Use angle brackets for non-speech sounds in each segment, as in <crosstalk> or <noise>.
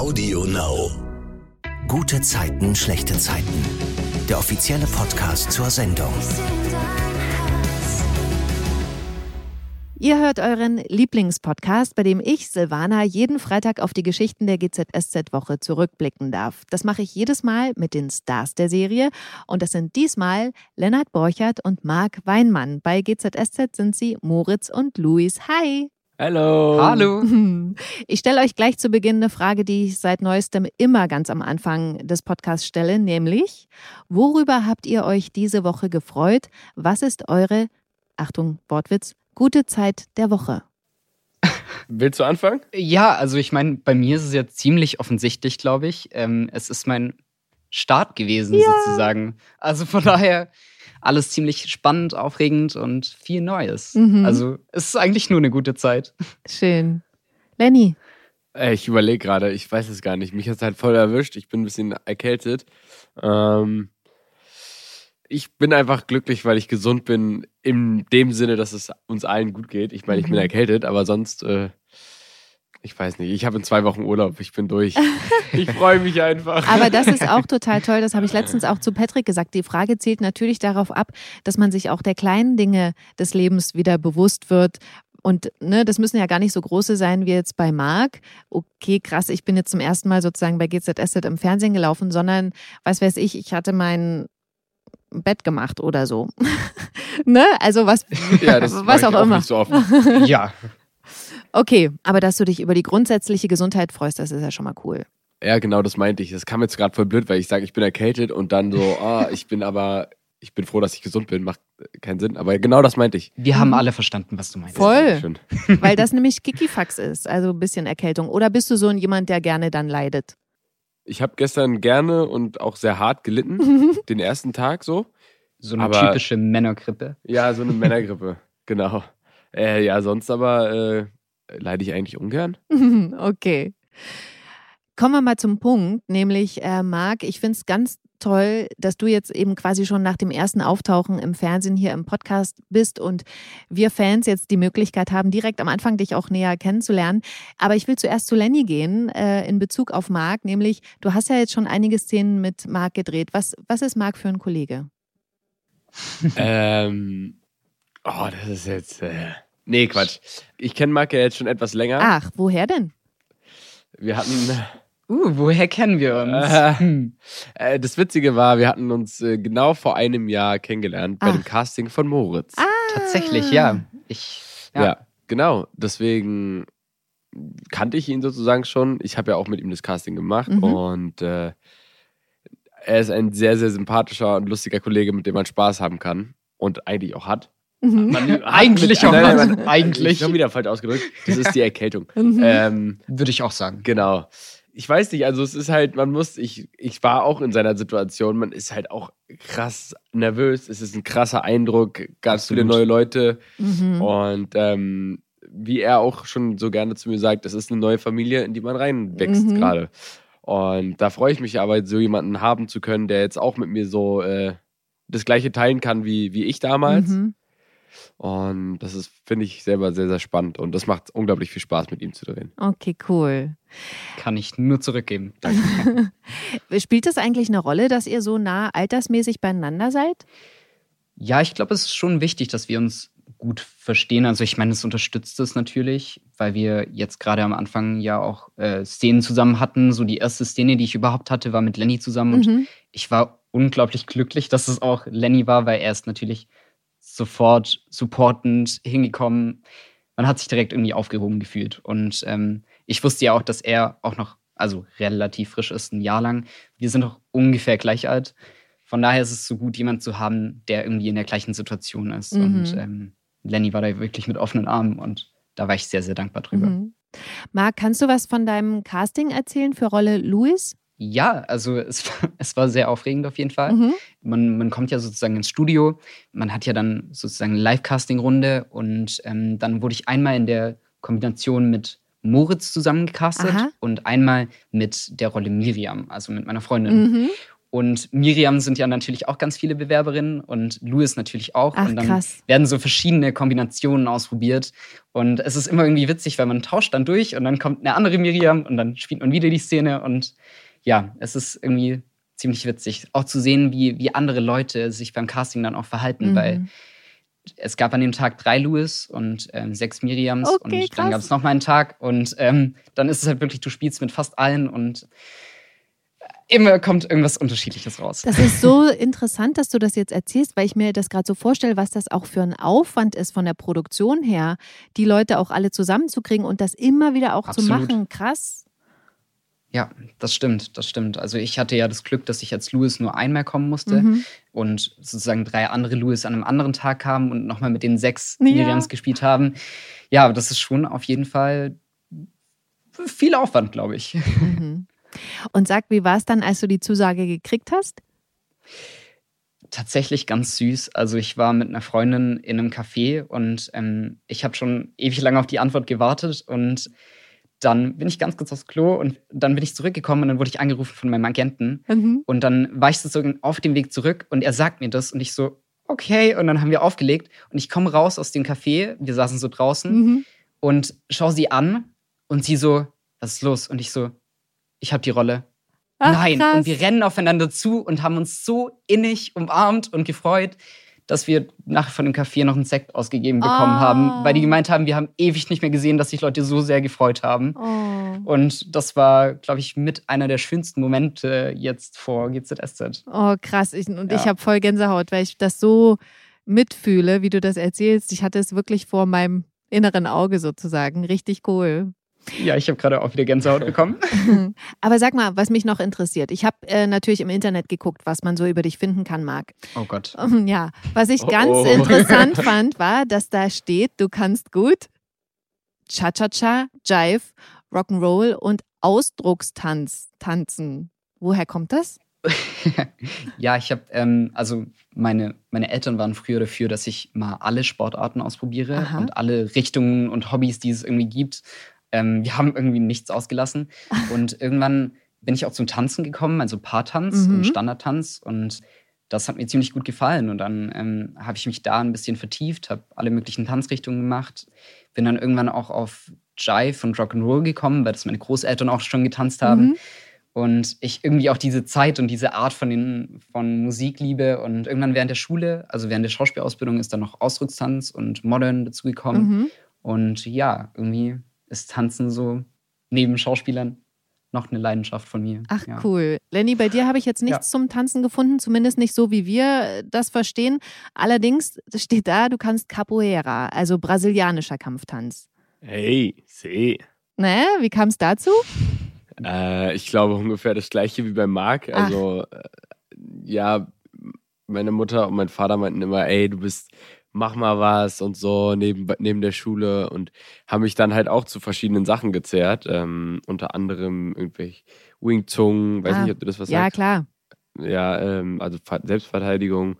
Audio Now. Gute Zeiten, schlechte Zeiten. Der offizielle Podcast zur Sendung. Ihr hört euren Lieblingspodcast, bei dem ich, Silvana, jeden Freitag auf die Geschichten der GZSZ-Woche zurückblicken darf. Das mache ich jedes Mal mit den Stars der Serie. Und das sind diesmal Lennart Borchert und Marc Weinmann. Bei GZSZ sind sie Moritz und Luis. Hi! Hallo. Hallo. <laughs> Ich stelle euch gleich zu Beginn eine Frage, die ich seit neuestem immer ganz am Anfang des Podcasts stelle, nämlich, worüber habt ihr euch diese Woche gefreut? Was ist eure, Achtung, Wortwitz, gute Zeit der Woche? Willst du anfangen? Ja, also ich meine, bei mir ist es ja ziemlich offensichtlich, glaube ich. Ähm, es ist mein Start gewesen, Ja. sozusagen. Also von daher alles ziemlich spannend, aufregend und viel Neues. Mhm. Also es ist eigentlich nur eine gute Zeit. <laughs> Schön. Lenny, Äh, Ich überlege gerade, ich weiß es gar nicht. Mich hat es halt voll erwischt. Ich bin ein bisschen erkältet. Ähm, ich bin einfach glücklich, weil ich gesund bin, in dem Sinne, dass es uns allen gut geht. Ich meine, ich bin Mhm. erkältet, aber sonst, äh, ich weiß nicht. Ich habe in zwei Wochen Urlaub. Ich bin durch. <laughs> ich freue mich einfach. Aber das ist auch <laughs> total toll. Das habe ich letztens auch zu Patrick gesagt. Die Frage zielt natürlich darauf ab, dass man sich auch der kleinen Dinge des Lebens wieder bewusst wird. Und ne, das müssen ja gar nicht so große sein wie jetzt bei Marc. Okay, krass, ich bin jetzt zum ersten Mal sozusagen bei GZSZ im Fernsehen gelaufen, sondern was weiß ich, ich hatte mein Bett gemacht oder so. <laughs> ne? Also was, ja, das was ich auch immer. Nicht so oft. ja. Okay, aber dass du dich über die grundsätzliche Gesundheit freust, das ist ja schon mal cool. Ja, genau, das meinte ich. Das kam jetzt gerade voll blöd, weil ich sage, ich bin erkältet und dann so, <laughs> ah, ich bin aber, ich bin froh, dass ich gesund bin. Macht äh, keinen Sinn. Aber genau das meinte ich. Wir haben alle verstanden, was du meinst. Voll. Schön. <laughs> Weil das <laughs> nämlich Kikifax ist, also ein bisschen Erkältung. Oder bist du so ein jemand, der gerne dann leidet? Ich habe gestern gerne und auch sehr hart gelitten, den ersten Tag so. So eine Aber- typische Männergrippe. Ja, so eine Männergrippe, genau. Äh, ja, sonst aber äh, leide ich eigentlich ungern. <laughs> okay. Kommen wir mal zum Punkt, nämlich äh, Marc, ich finde es ganz toll, dass du jetzt eben quasi schon nach dem ersten Auftauchen im Fernsehen hier im Podcast bist und wir Fans jetzt die Möglichkeit haben, direkt am Anfang dich auch näher kennenzulernen. Aber ich will zuerst zu Lenny gehen äh, in Bezug auf Marc, nämlich du hast ja jetzt schon einige Szenen mit Marc gedreht. Was, was ist Marc für ein Kollege? <laughs> ähm, oh, das ist jetzt. Äh, nee, Quatsch. Ich kenne Marc ja jetzt schon etwas länger. Ach, woher denn? Wir hatten. Uh, woher kennen wir uns? Äh. Hm. Äh, das Witzige war, wir hatten uns äh, genau vor einem Jahr kennengelernt bei Ach. dem Casting von Moritz. Ah. Tatsächlich, ja. Ich, Ja. ja. genau. Deswegen kannte ich ihn sozusagen schon. Ich habe ja auch mit ihm das Casting gemacht Mhm. und äh, er ist ein sehr, sehr sympathischer und lustiger Kollege, mit dem man Spaß haben kann und eigentlich auch hat. Mhm. Man <laughs> Eigentlich auch nein, nein, Eigentlich. Schon wieder falsch ausgedrückt. Das ist die Erkältung. <laughs> Mhm. ähm, Würde ich auch sagen. genau. Ich weiß nicht, also es ist halt, man muss, ich, ich war auch in seiner Situation, man ist halt auch krass nervös. Es ist ein krasser Eindruck, ganz viele Absolut. neue Leute. Mhm. Und ähm, wie er auch schon so gerne zu mir sagt, das ist eine neue Familie, in die man reinwächst Mhm. gerade. Und da freue ich mich aber, so jemanden haben zu können, der jetzt auch mit mir so äh, das gleiche teilen kann wie, wie ich damals. Mhm. Und das ist, finde ich, selber sehr, sehr spannend. Und das macht unglaublich viel Spaß, mit ihm zu drehen. Okay, cool. Kann ich nur zurückgeben. <laughs> Spielt das eigentlich eine Rolle, dass ihr so nah altersmäßig beieinander seid? Ja, ich glaube, es ist schon wichtig, dass wir uns gut verstehen. Also ich meine, es unterstützt es natürlich, weil wir jetzt gerade am Anfang ja auch äh, Szenen zusammen hatten. So die erste Szene, die ich überhaupt hatte, war mit Lenny zusammen. Und Mhm. ich war unglaublich glücklich, dass es auch Lenny war, weil er ist natürlich sofort supportend hingekommen. Man hat sich direkt irgendwie aufgehoben gefühlt. Und ähm, ich wusste ja auch, dass er auch noch, also relativ frisch ist, ein Jahr lang. Wir sind auch ungefähr gleich alt. Von daher ist es so gut, jemanden zu haben, der irgendwie in der gleichen Situation ist. Mhm. Und ähm, Lenny war da wirklich mit offenen Armen und da war ich sehr, sehr dankbar drüber. Mhm. Marc, kannst du was von deinem Casting erzählen für Rolle Louis? Ja, also es, <laughs> war- es war sehr aufregend auf jeden Fall. Mhm. Man, man kommt ja sozusagen ins Studio, man hat ja dann sozusagen eine Live-Casting-Runde und ähm, dann wurde ich einmal in der Kombination mit Moritz zusammengecastet Aha. und einmal mit der Rolle Miriam, also mit meiner Freundin. Mhm. Und Miriam sind ja natürlich auch ganz viele Bewerberinnen und Louis natürlich auch. Ach, und dann krass. werden so verschiedene Kombinationen ausprobiert. Und es ist immer irgendwie witzig, weil man tauscht dann durch und dann kommt eine andere Miriam und dann spielt man wieder die Szene. Und ja, es ist irgendwie ziemlich witzig, auch zu sehen, wie, wie andere Leute sich beim Casting dann auch verhalten, Mhm. weil es gab an dem Tag drei Louis und ähm, sechs Miriams Okay, und dann gab es noch mal einen Tag und ähm, dann ist es halt wirklich, du spielst mit fast allen und immer kommt irgendwas Unterschiedliches raus. Das ist so <laughs> interessant, dass du das jetzt erzählst, weil ich mir das gerade so vorstelle, was das auch für ein Aufwand ist von der Produktion her, die Leute auch alle zusammenzukriegen und das immer wieder auch Absolut. zu machen. Krass. Ja, das stimmt, das stimmt. Also ich hatte ja das Glück, dass ich als Louis nur einmal kommen musste Mhm. und sozusagen drei andere Louis an einem anderen Tag kamen und nochmal mit den sechs Ja. Miriams gespielt haben. Ja, aber das ist schon auf jeden Fall viel Aufwand, glaube ich. Mhm. Und sag, wie war es dann, als du die Zusage gekriegt hast? Tatsächlich ganz süß. Also ich war mit einer Freundin in einem Café und ähm, ich habe schon ewig lange auf die Antwort gewartet und dann bin ich ganz kurz aufs Klo und dann bin ich zurückgekommen und dann wurde ich angerufen von meinem Agenten Mhm. und dann war ich sozusagen auf dem Weg zurück und er sagt mir das und ich so, okay. Und dann haben wir aufgelegt und ich komme raus aus dem Café, wir saßen so draußen Mhm. und schaue sie an und sie so, was ist los? Und ich so, ich habe die Rolle. Ach, Nein. krass. Und wir rennen aufeinander zu und haben uns so innig umarmt und gefreut, dass wir nachher von dem Café noch einen Sekt ausgegeben bekommen Oh. haben, weil die gemeint haben, wir haben ewig nicht mehr gesehen, dass sich Leute so sehr gefreut haben. Oh. Und das war, glaube ich, mit einer der schönsten Momente jetzt vor GZSZ. oh, krass. Ich, und ich Ja. habe voll Gänsehaut, weil ich das so mitfühle, wie du das erzählst. Ich hatte es wirklich vor meinem inneren Auge sozusagen. Richtig cool. Ja, ich habe gerade auch wieder Gänsehaut bekommen. <laughs> Aber sag mal, was mich noch interessiert. Ich habe äh, natürlich im Internet geguckt, was man so über dich finden kann, Marc. Oh Gott. Ähm, Ja, was ich Oh, ganz oh. <laughs> interessant fand, war, dass da steht, du kannst gut Cha-Cha-Cha, Jive, Rock'n'Roll und Ausdruckstanz tanzen. Woher kommt das? <laughs> ja, ich habe, ähm, also meine, meine Eltern waren früher dafür, dass ich mal alle Sportarten ausprobiere Aha. und alle Richtungen und Hobbys, die es irgendwie gibt. Ähm, wir haben irgendwie nichts ausgelassen. <laughs> Und irgendwann bin ich auch zum Tanzen gekommen, also Paartanz Mhm. und Standardtanz. Und das hat mir ziemlich gut gefallen. Und dann ähm, habe ich mich da ein bisschen vertieft, habe alle möglichen Tanzrichtungen gemacht. Bin dann irgendwann auch auf Jive und Rock'n'Roll gekommen, weil das meine Großeltern auch schon getanzt haben. Mhm. Und ich irgendwie auch diese Zeit und diese Art von, den, von Musik liebe. Und irgendwann während der Schule, also während der Schauspielausbildung, ist dann noch Ausdruckstanz und Modern dazugekommen. Mhm. Und ja, irgendwie ist Tanzen so neben Schauspielern noch eine Leidenschaft von mir. Ach ja. cool. Lenny, bei dir habe ich jetzt nichts zum Tanzen gefunden, zumindest nicht so, wie wir äh, das verstehen. Allerdings steht da, du kannst Capoeira, also brasilianischer Kampftanz. Hey, seh. Ne? Wie kam es dazu? Äh, ich glaube ungefähr das gleiche wie bei Marc. Ach. Also, äh, ja, meine Mutter und mein Vater meinten immer, ey, du bist, mach mal was und so neben, neben der Schule und haben mich dann halt auch zu verschiedenen Sachen gezerrt. Ähm, unter anderem irgendwelche Wing Chun, weiß Ah, nicht, ob du das was ja, sagst. klar. Ja, ähm, also Ver- Selbstverteidigung.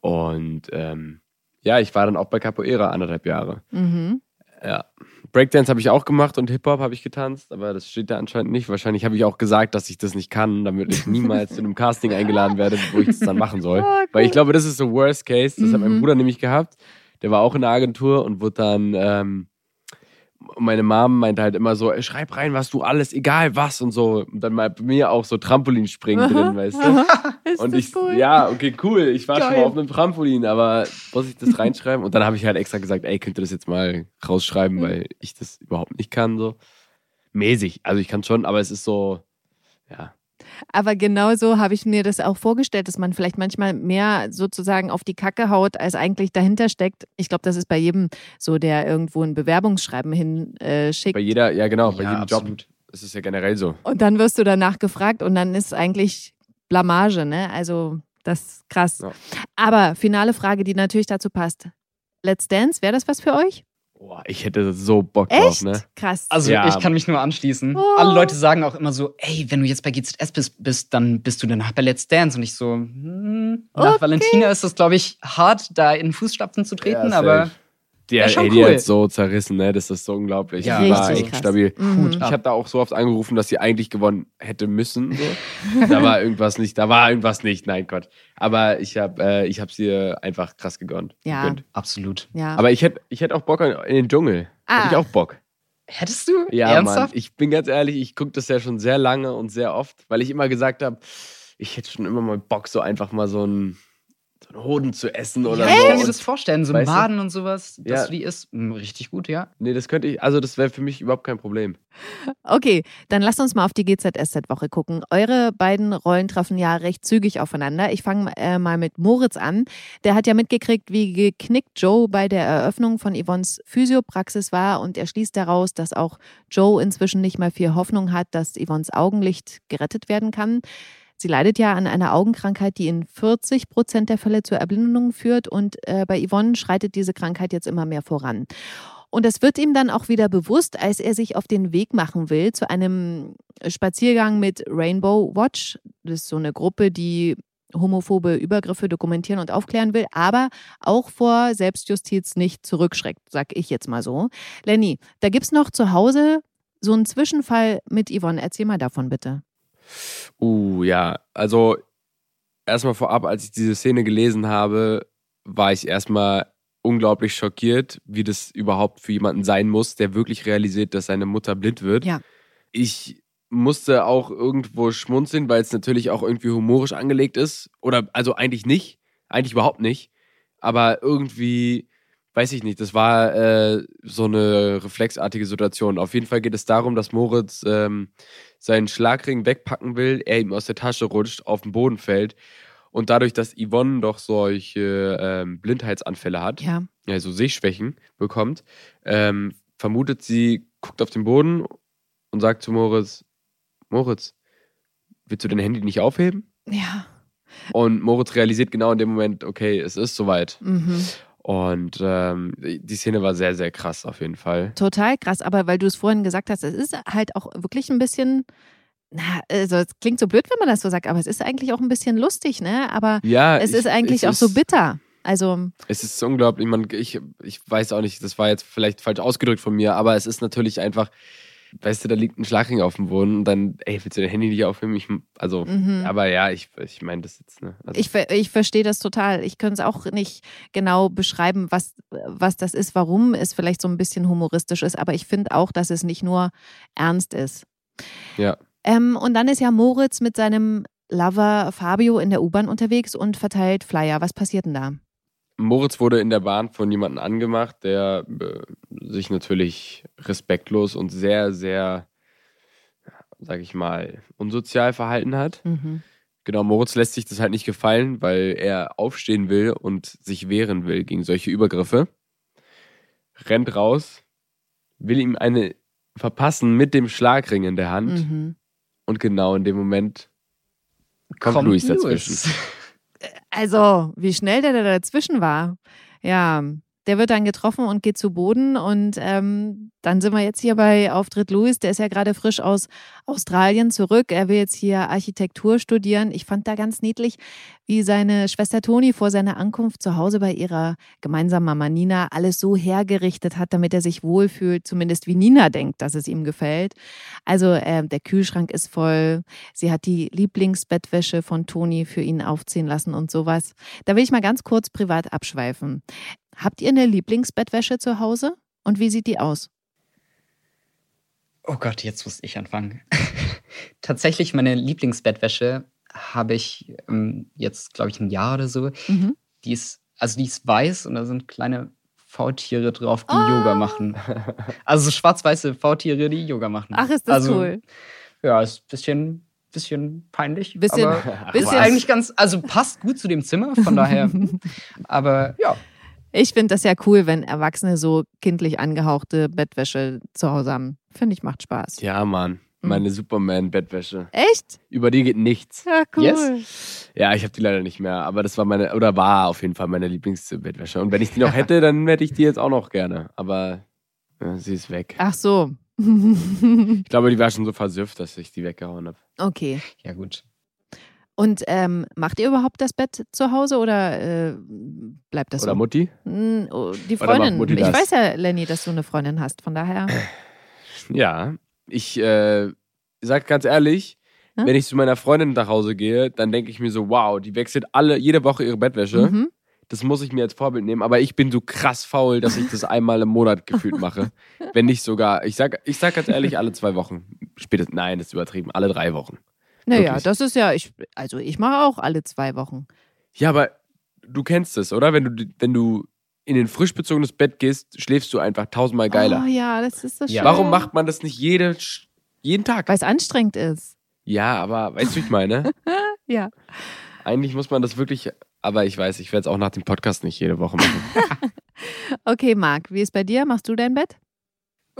Und ähm, ja, ich war dann auch bei Capoeira anderthalb Jahre. Mhm. Ja. Breakdance habe ich auch gemacht und Hip-Hop habe ich getanzt, aber das steht da anscheinend nicht. Wahrscheinlich habe ich auch gesagt, dass ich das nicht kann, damit ich niemals zu einem Casting eingeladen werde, wo ich das dann machen soll. <laughs> Oh, Weil ich glaube, das ist so Worst Case. Das hat mein Mhm. Bruder nämlich gehabt. Der war auch in der Agentur und wurde dann. Ähm, meine Mom meinte halt immer so: "Ey, Schreib rein, was du alles, egal was und so. Und dann mal bei mir auch so Trampolinspringen drin, <laughs> weißt du? <laughs> Und ich, cool? ja, okay, cool. Ich war schon Geil. mal auf einem Trampolin, aber muss ich das <laughs> reinschreiben? Und dann habe ich halt extra gesagt, ey, könnt ihr das jetzt mal rausschreiben, Mhm. weil ich das überhaupt nicht kann, so. Mäßig. Also ich kann schon, aber es ist so, ja. Aber genau so habe ich mir das auch vorgestellt, dass man vielleicht manchmal mehr sozusagen auf die Kacke haut, als eigentlich dahinter steckt. Ich glaube, das ist bei jedem so, der irgendwo ein Bewerbungsschreiben hinschickt. Äh, schickt. Bei jeder, ja genau, bei Ja, jedem Job absolut. ist es ja generell so. und dann wirst du danach gefragt und dann ist eigentlich Blamage, ne? Also das ist krass. Ja. Aber finale Frage, die natürlich dazu passt. Let's Dance, wäre das was für euch? Boah, ich hätte so Bock drauf, Echt? ne? Krass. Also Ja. ich kann mich nur anschließen. Oh. Alle Leute sagen auch immer so, ey, wenn du jetzt bei GZS bist, bist dann bist du danach bei Let's Dance. Und ich so, hm, nach Okay. Valentina ist das, glaube ich, hart, da in Fußstapfen zu treten, Ja, safe. aber Die, Ja, schon ey, die cool. hat so zerrissen, ne? Das ist so unglaublich. Ja, die war richtig echt krass. stabil. Mhm. Gut. Ich habe da auch so oft angerufen, dass sie eigentlich gewonnen hätte müssen. So. <laughs> da war irgendwas nicht, da war irgendwas nicht, nein Gott. Aber ich habe äh, ich hab sie einfach krass gegönnt. Ja. gegönnt. Absolut. Ja. Aber ich hätte ich hätt auch Bock in den Dschungel. Ah. Hätte ich auch Bock. Hättest du? Ja, Mann. Ernsthaft? Ich bin ganz ehrlich, ich gucke das ja schon sehr lange und sehr oft, weil ich immer gesagt habe, ich hätte schon immer mal Bock, so einfach mal so so einen Hoden zu essen oder ja, so. ich kann mir das vorstellen, so Weißt du? Maden und sowas, dass Ja. du die isst. Hm, Richtig gut, ja. Nee, das könnte ich, also das wäre für mich überhaupt kein Problem. Okay, dann lasst uns mal auf die GZSZ-Woche gucken. Eure beiden Rollen treffen ja recht zügig aufeinander. Ich fange äh, mal mit Moritz an. Der hat ja mitgekriegt, wie geknickt Joe bei der Eröffnung von Yvonnes Physiopraxis war und er schließt daraus, dass auch Joe inzwischen nicht mehr viel Hoffnung hat, dass Yvonnes Augenlicht gerettet werden kann. Sie leidet ja an einer Augenkrankheit, die in 40 Prozent der Fälle zur Erblindung führt und äh, bei Yvonne schreitet diese Krankheit jetzt immer mehr voran. Und das wird ihm dann auch wieder bewusst, als er sich auf den Weg machen will zu einem Spaziergang mit Rainbow Watch. Das ist so eine Gruppe, die homophobe Übergriffe dokumentieren und aufklären will, aber auch vor Selbstjustiz nicht zurückschreckt, sag ich jetzt mal so. Lenny, da gibt's noch zu Hause so einen Zwischenfall mit Yvonne. Erzähl mal davon bitte. Uh, ja. Also, erstmal vorab, als ich diese Szene gelesen habe, war ich erstmal unglaublich schockiert, wie das überhaupt für jemanden sein muss, der wirklich realisiert, dass seine Mutter blind wird. Ja. Ich musste auch irgendwo schmunzeln, weil es natürlich auch irgendwie humorisch angelegt ist. Oder, also eigentlich nicht. Eigentlich überhaupt nicht. Aber irgendwie, weiß ich nicht, das war äh, so eine reflexartige Situation. Auf jeden Fall geht es darum, dass Moritz ähm, seinen Schlagring wegpacken will, er ihm aus der Tasche rutscht, auf den Boden fällt. Und dadurch, dass Yvonne doch solche ähm, Blindheitsanfälle hat, Ja. also Sehschwächen bekommt, ähm, vermutet sie, guckt auf den Boden und sagt zu Moritz, Moritz, willst du dein Handy nicht aufheben? Ja. Und Moritz realisiert genau in dem Moment, okay, es ist soweit. Mhm. Und ähm, die Szene war sehr, sehr krass auf jeden Fall. Total krass, aber weil du es vorhin gesagt hast, es ist halt auch wirklich ein bisschen, na, also es klingt so blöd, wenn man das so sagt, aber es ist eigentlich auch ein bisschen lustig, ne? Aber Ja, es ich- ist eigentlich es auch so ist- bitter. Also, Es ist unglaublich. Man, ich, ich weiß auch nicht, das war jetzt vielleicht falsch ausgedrückt von mir, aber es ist natürlich einfach, weißt du, da liegt ein Schlagring auf dem Boden und dann, ey, willst du dein Handy nicht aufnehmen? Ich, also, mhm. aber ja, ich, ich meine das jetzt, ne? Also, ich, ich verstehe das total. Ich könnte es auch nicht genau beschreiben, was, was das ist, warum es vielleicht so ein bisschen humoristisch ist, aber ich finde auch, dass es nicht nur ernst ist. Ja. Ähm, und dann ist ja Moritz mit seinem Lover Fabio in der U-Bahn unterwegs und verteilt Flyer. Was passiert denn da? Moritz wurde in der Bahn von jemandem angemacht, der äh, sich natürlich respektlos und sehr, sehr, sag ich mal, unsozial verhalten hat. Mhm. Genau, Moritz lässt sich das halt nicht gefallen, weil er aufstehen will und sich wehren will gegen solche Übergriffe. Rennt raus, will ihm eine verpassen mit dem Schlagring in der Hand Mhm. und genau in dem Moment kommt, Luis dazwischen. <laughs> Also, wie schnell der da dazwischen war. Ja, der wird dann getroffen und geht zu Boden. Und ähm, dann sind wir jetzt hier bei Auftritt Louis. Der ist ja gerade frisch aus Australien zurück. Er will jetzt hier Architektur studieren. Ich fand da ganz niedlich, wie seine Schwester Toni vor seiner Ankunft zu Hause bei ihrer gemeinsamen Mama Nina alles so hergerichtet hat, damit er sich wohlfühlt. Zumindest wie Nina denkt, dass es ihm gefällt. Also äh, der Kühlschrank ist voll. Sie hat die Lieblingsbettwäsche von Toni für ihn aufziehen lassen und sowas. Da will ich mal ganz kurz privat abschweifen. Habt ihr eine Lieblingsbettwäsche zu Hause? Und wie sieht die aus? Oh Gott, jetzt muss ich anfangen. <laughs> Tatsächlich, meine Lieblingsbettwäsche habe ich ähm, jetzt, glaube ich, ein Jahr oder so. Mhm. Die ist, also die ist weiß und da sind kleine Faultiere drauf, die Ah. Yoga machen. <laughs> Also so schwarz-weiße Faultiere, die Yoga machen. Ach, ist das also, cool. Ja, ist ein bisschen, bisschen peinlich. Bisschen- aber bisschen- eigentlich ganz, also passt gut zu dem Zimmer, von daher. <laughs> aber ja, Ich finde das ja cool, wenn Erwachsene so kindlich angehauchte Bettwäsche zu Hause haben. Finde ich, macht Spaß. Ja, Mann. Meine Superman-Bettwäsche. Echt? Über die geht nichts. Ja, cool. Yes. Ja, ich habe die leider nicht mehr, aber das war meine, oder war auf jeden Fall meine Lieblingsbettwäsche. Und wenn ich die noch hätte, dann hätte ich die jetzt auch noch gerne. Aber ja, sie ist weg. Ach so. <laughs> Ich glaube, die war schon so versüfft, dass ich die weggehauen habe. okay. ja gut. Und ähm, macht ihr überhaupt das Bett zu Hause oder äh, bleibt das Oder so? Mutti? Mm, oh, Die Freundin. Ich das? weiß ja, Lenny, dass du eine Freundin hast. Von daher. <clears throat> Ja. Ich äh, sag ganz ehrlich, Ja? wenn ich zu meiner Freundin nach Hause gehe, dann denke ich mir so, wow, die wechselt alle jede Woche ihre Bettwäsche. Mhm. Das muss ich mir als Vorbild nehmen, aber ich bin so krass faul, dass ich das einmal im Monat gefühlt mache. <laughs> Wenn nicht sogar, ich sag, ich sag ganz ehrlich, alle zwei Wochen. Spätestens, nein, das ist übertrieben, alle drei Wochen. Naja, Wirklich. das ist ja, ich, also ich mache auch alle zwei Wochen. Ja, aber du kennst es, oder? Wenn du, wenn du in ein frisch bezogenes Bett gehst, schläfst du einfach tausendmal geiler. Oh ja, das ist schön. Ja. Warum macht man das nicht jede, jeden Tag? Weil es anstrengend ist. Ja, aber weißt du, wie ich meine? <laughs> Ja. Eigentlich muss man das wirklich, aber ich weiß, ich werde es auch nach dem Podcast nicht jede Woche machen. <laughs> Okay, Marc, wie ist bei dir? Machst du dein Bett?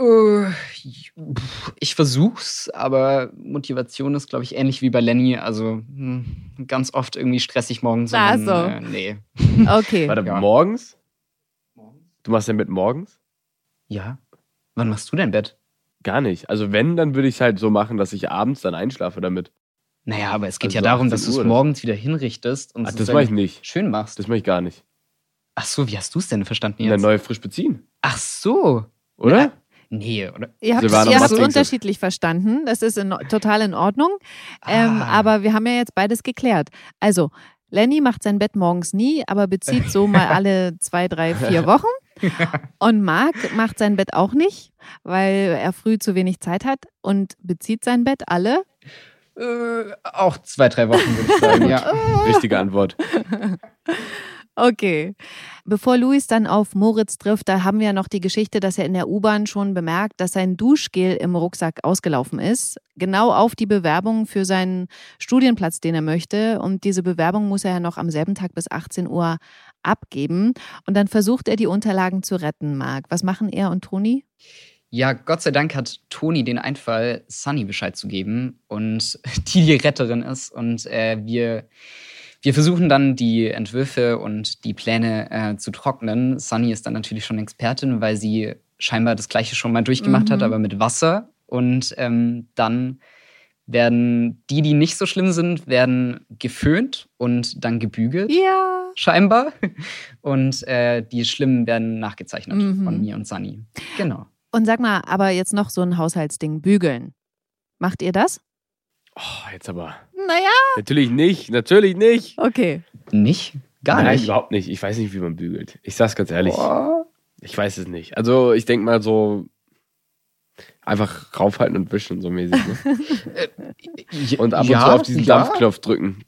Äh, Ich versuch's, aber Motivation ist, glaube ich, ähnlich wie bei Lenny. Also hm, ganz oft irgendwie stressig morgens. dann, so. Äh, nee. <laughs> Okay. Warte, Ja. morgens? Du machst dein Bett morgens? Ja. Wann machst du dein Bett? Gar nicht. Also wenn, dann würde ich es halt so machen, dass ich abends dann einschlafe damit. Naja, aber es geht Also ja so darum, 18 dass du es morgens wieder hinrichtest und Ach, es das dann mache ich nicht. schön machst. Das mache ich gar nicht. Ach so, wie hast du es denn verstanden jetzt? neu frisch beziehen, Ach so. oder? Ja. Nee, oder? Ihr habt ihr habt's nichts. unterschiedlich verstanden. Das ist in, total in Ordnung. Ähm, Ah. aber wir haben ja jetzt beides geklärt. Also, Lenny macht sein Bett morgens nie, aber bezieht so mal alle zwei, drei, vier <laughs> Wochen. Und Marc macht sein Bett auch nicht, weil er früh zu wenig Zeit hat und bezieht sein Bett alle. Äh, auch zwei, drei Wochen, würde ich sagen. ja. <laughs> Richtige Antwort. <laughs> Okay. Bevor Luis dann auf Moritz trifft, da haben wir ja noch die Geschichte, dass er in der U-Bahn schon bemerkt, dass sein Duschgel im Rucksack ausgelaufen ist. Genau auf die Bewerbung für seinen Studienplatz, den er möchte. Und diese Bewerbung muss er ja noch am selben Tag bis 18 Uhr abgeben. Und dann versucht er, die Unterlagen zu retten, Marc. Was machen er und Toni? Ja, Gott sei Dank hat Toni den Einfall, Sunny Bescheid zu geben und <laughs> die die Retterin ist. Und äh, wir, wir versuchen dann die Entwürfe und die Pläne äh, zu trocknen. Sunny ist dann natürlich schon Expertin, weil sie scheinbar das Gleiche schon mal durchgemacht hat, Mhm. aber mit Wasser. Und ähm, dann werden die, die nicht so schlimm sind, werden geföhnt und dann gebügelt. Ja. Scheinbar. Und äh, die Schlimmen werden nachgezeichnet Mhm. von mir und Sunny. Genau. Und sag mal, aber jetzt noch so ein Haushaltsding, bügeln. Macht ihr das? Oh, jetzt aber. Naja. Natürlich nicht, natürlich nicht. Okay. Nicht? Gar Nein, nicht. überhaupt nicht. Ich weiß nicht, wie man bügelt. Ich sag's ganz ehrlich. Boah. Ich weiß es nicht. Also, ich denke mal so einfach raufhalten und wischen, so mäßig. Ne? <laughs> Und ab und Ja, zu auf diesen ja. Dampfknopf drücken.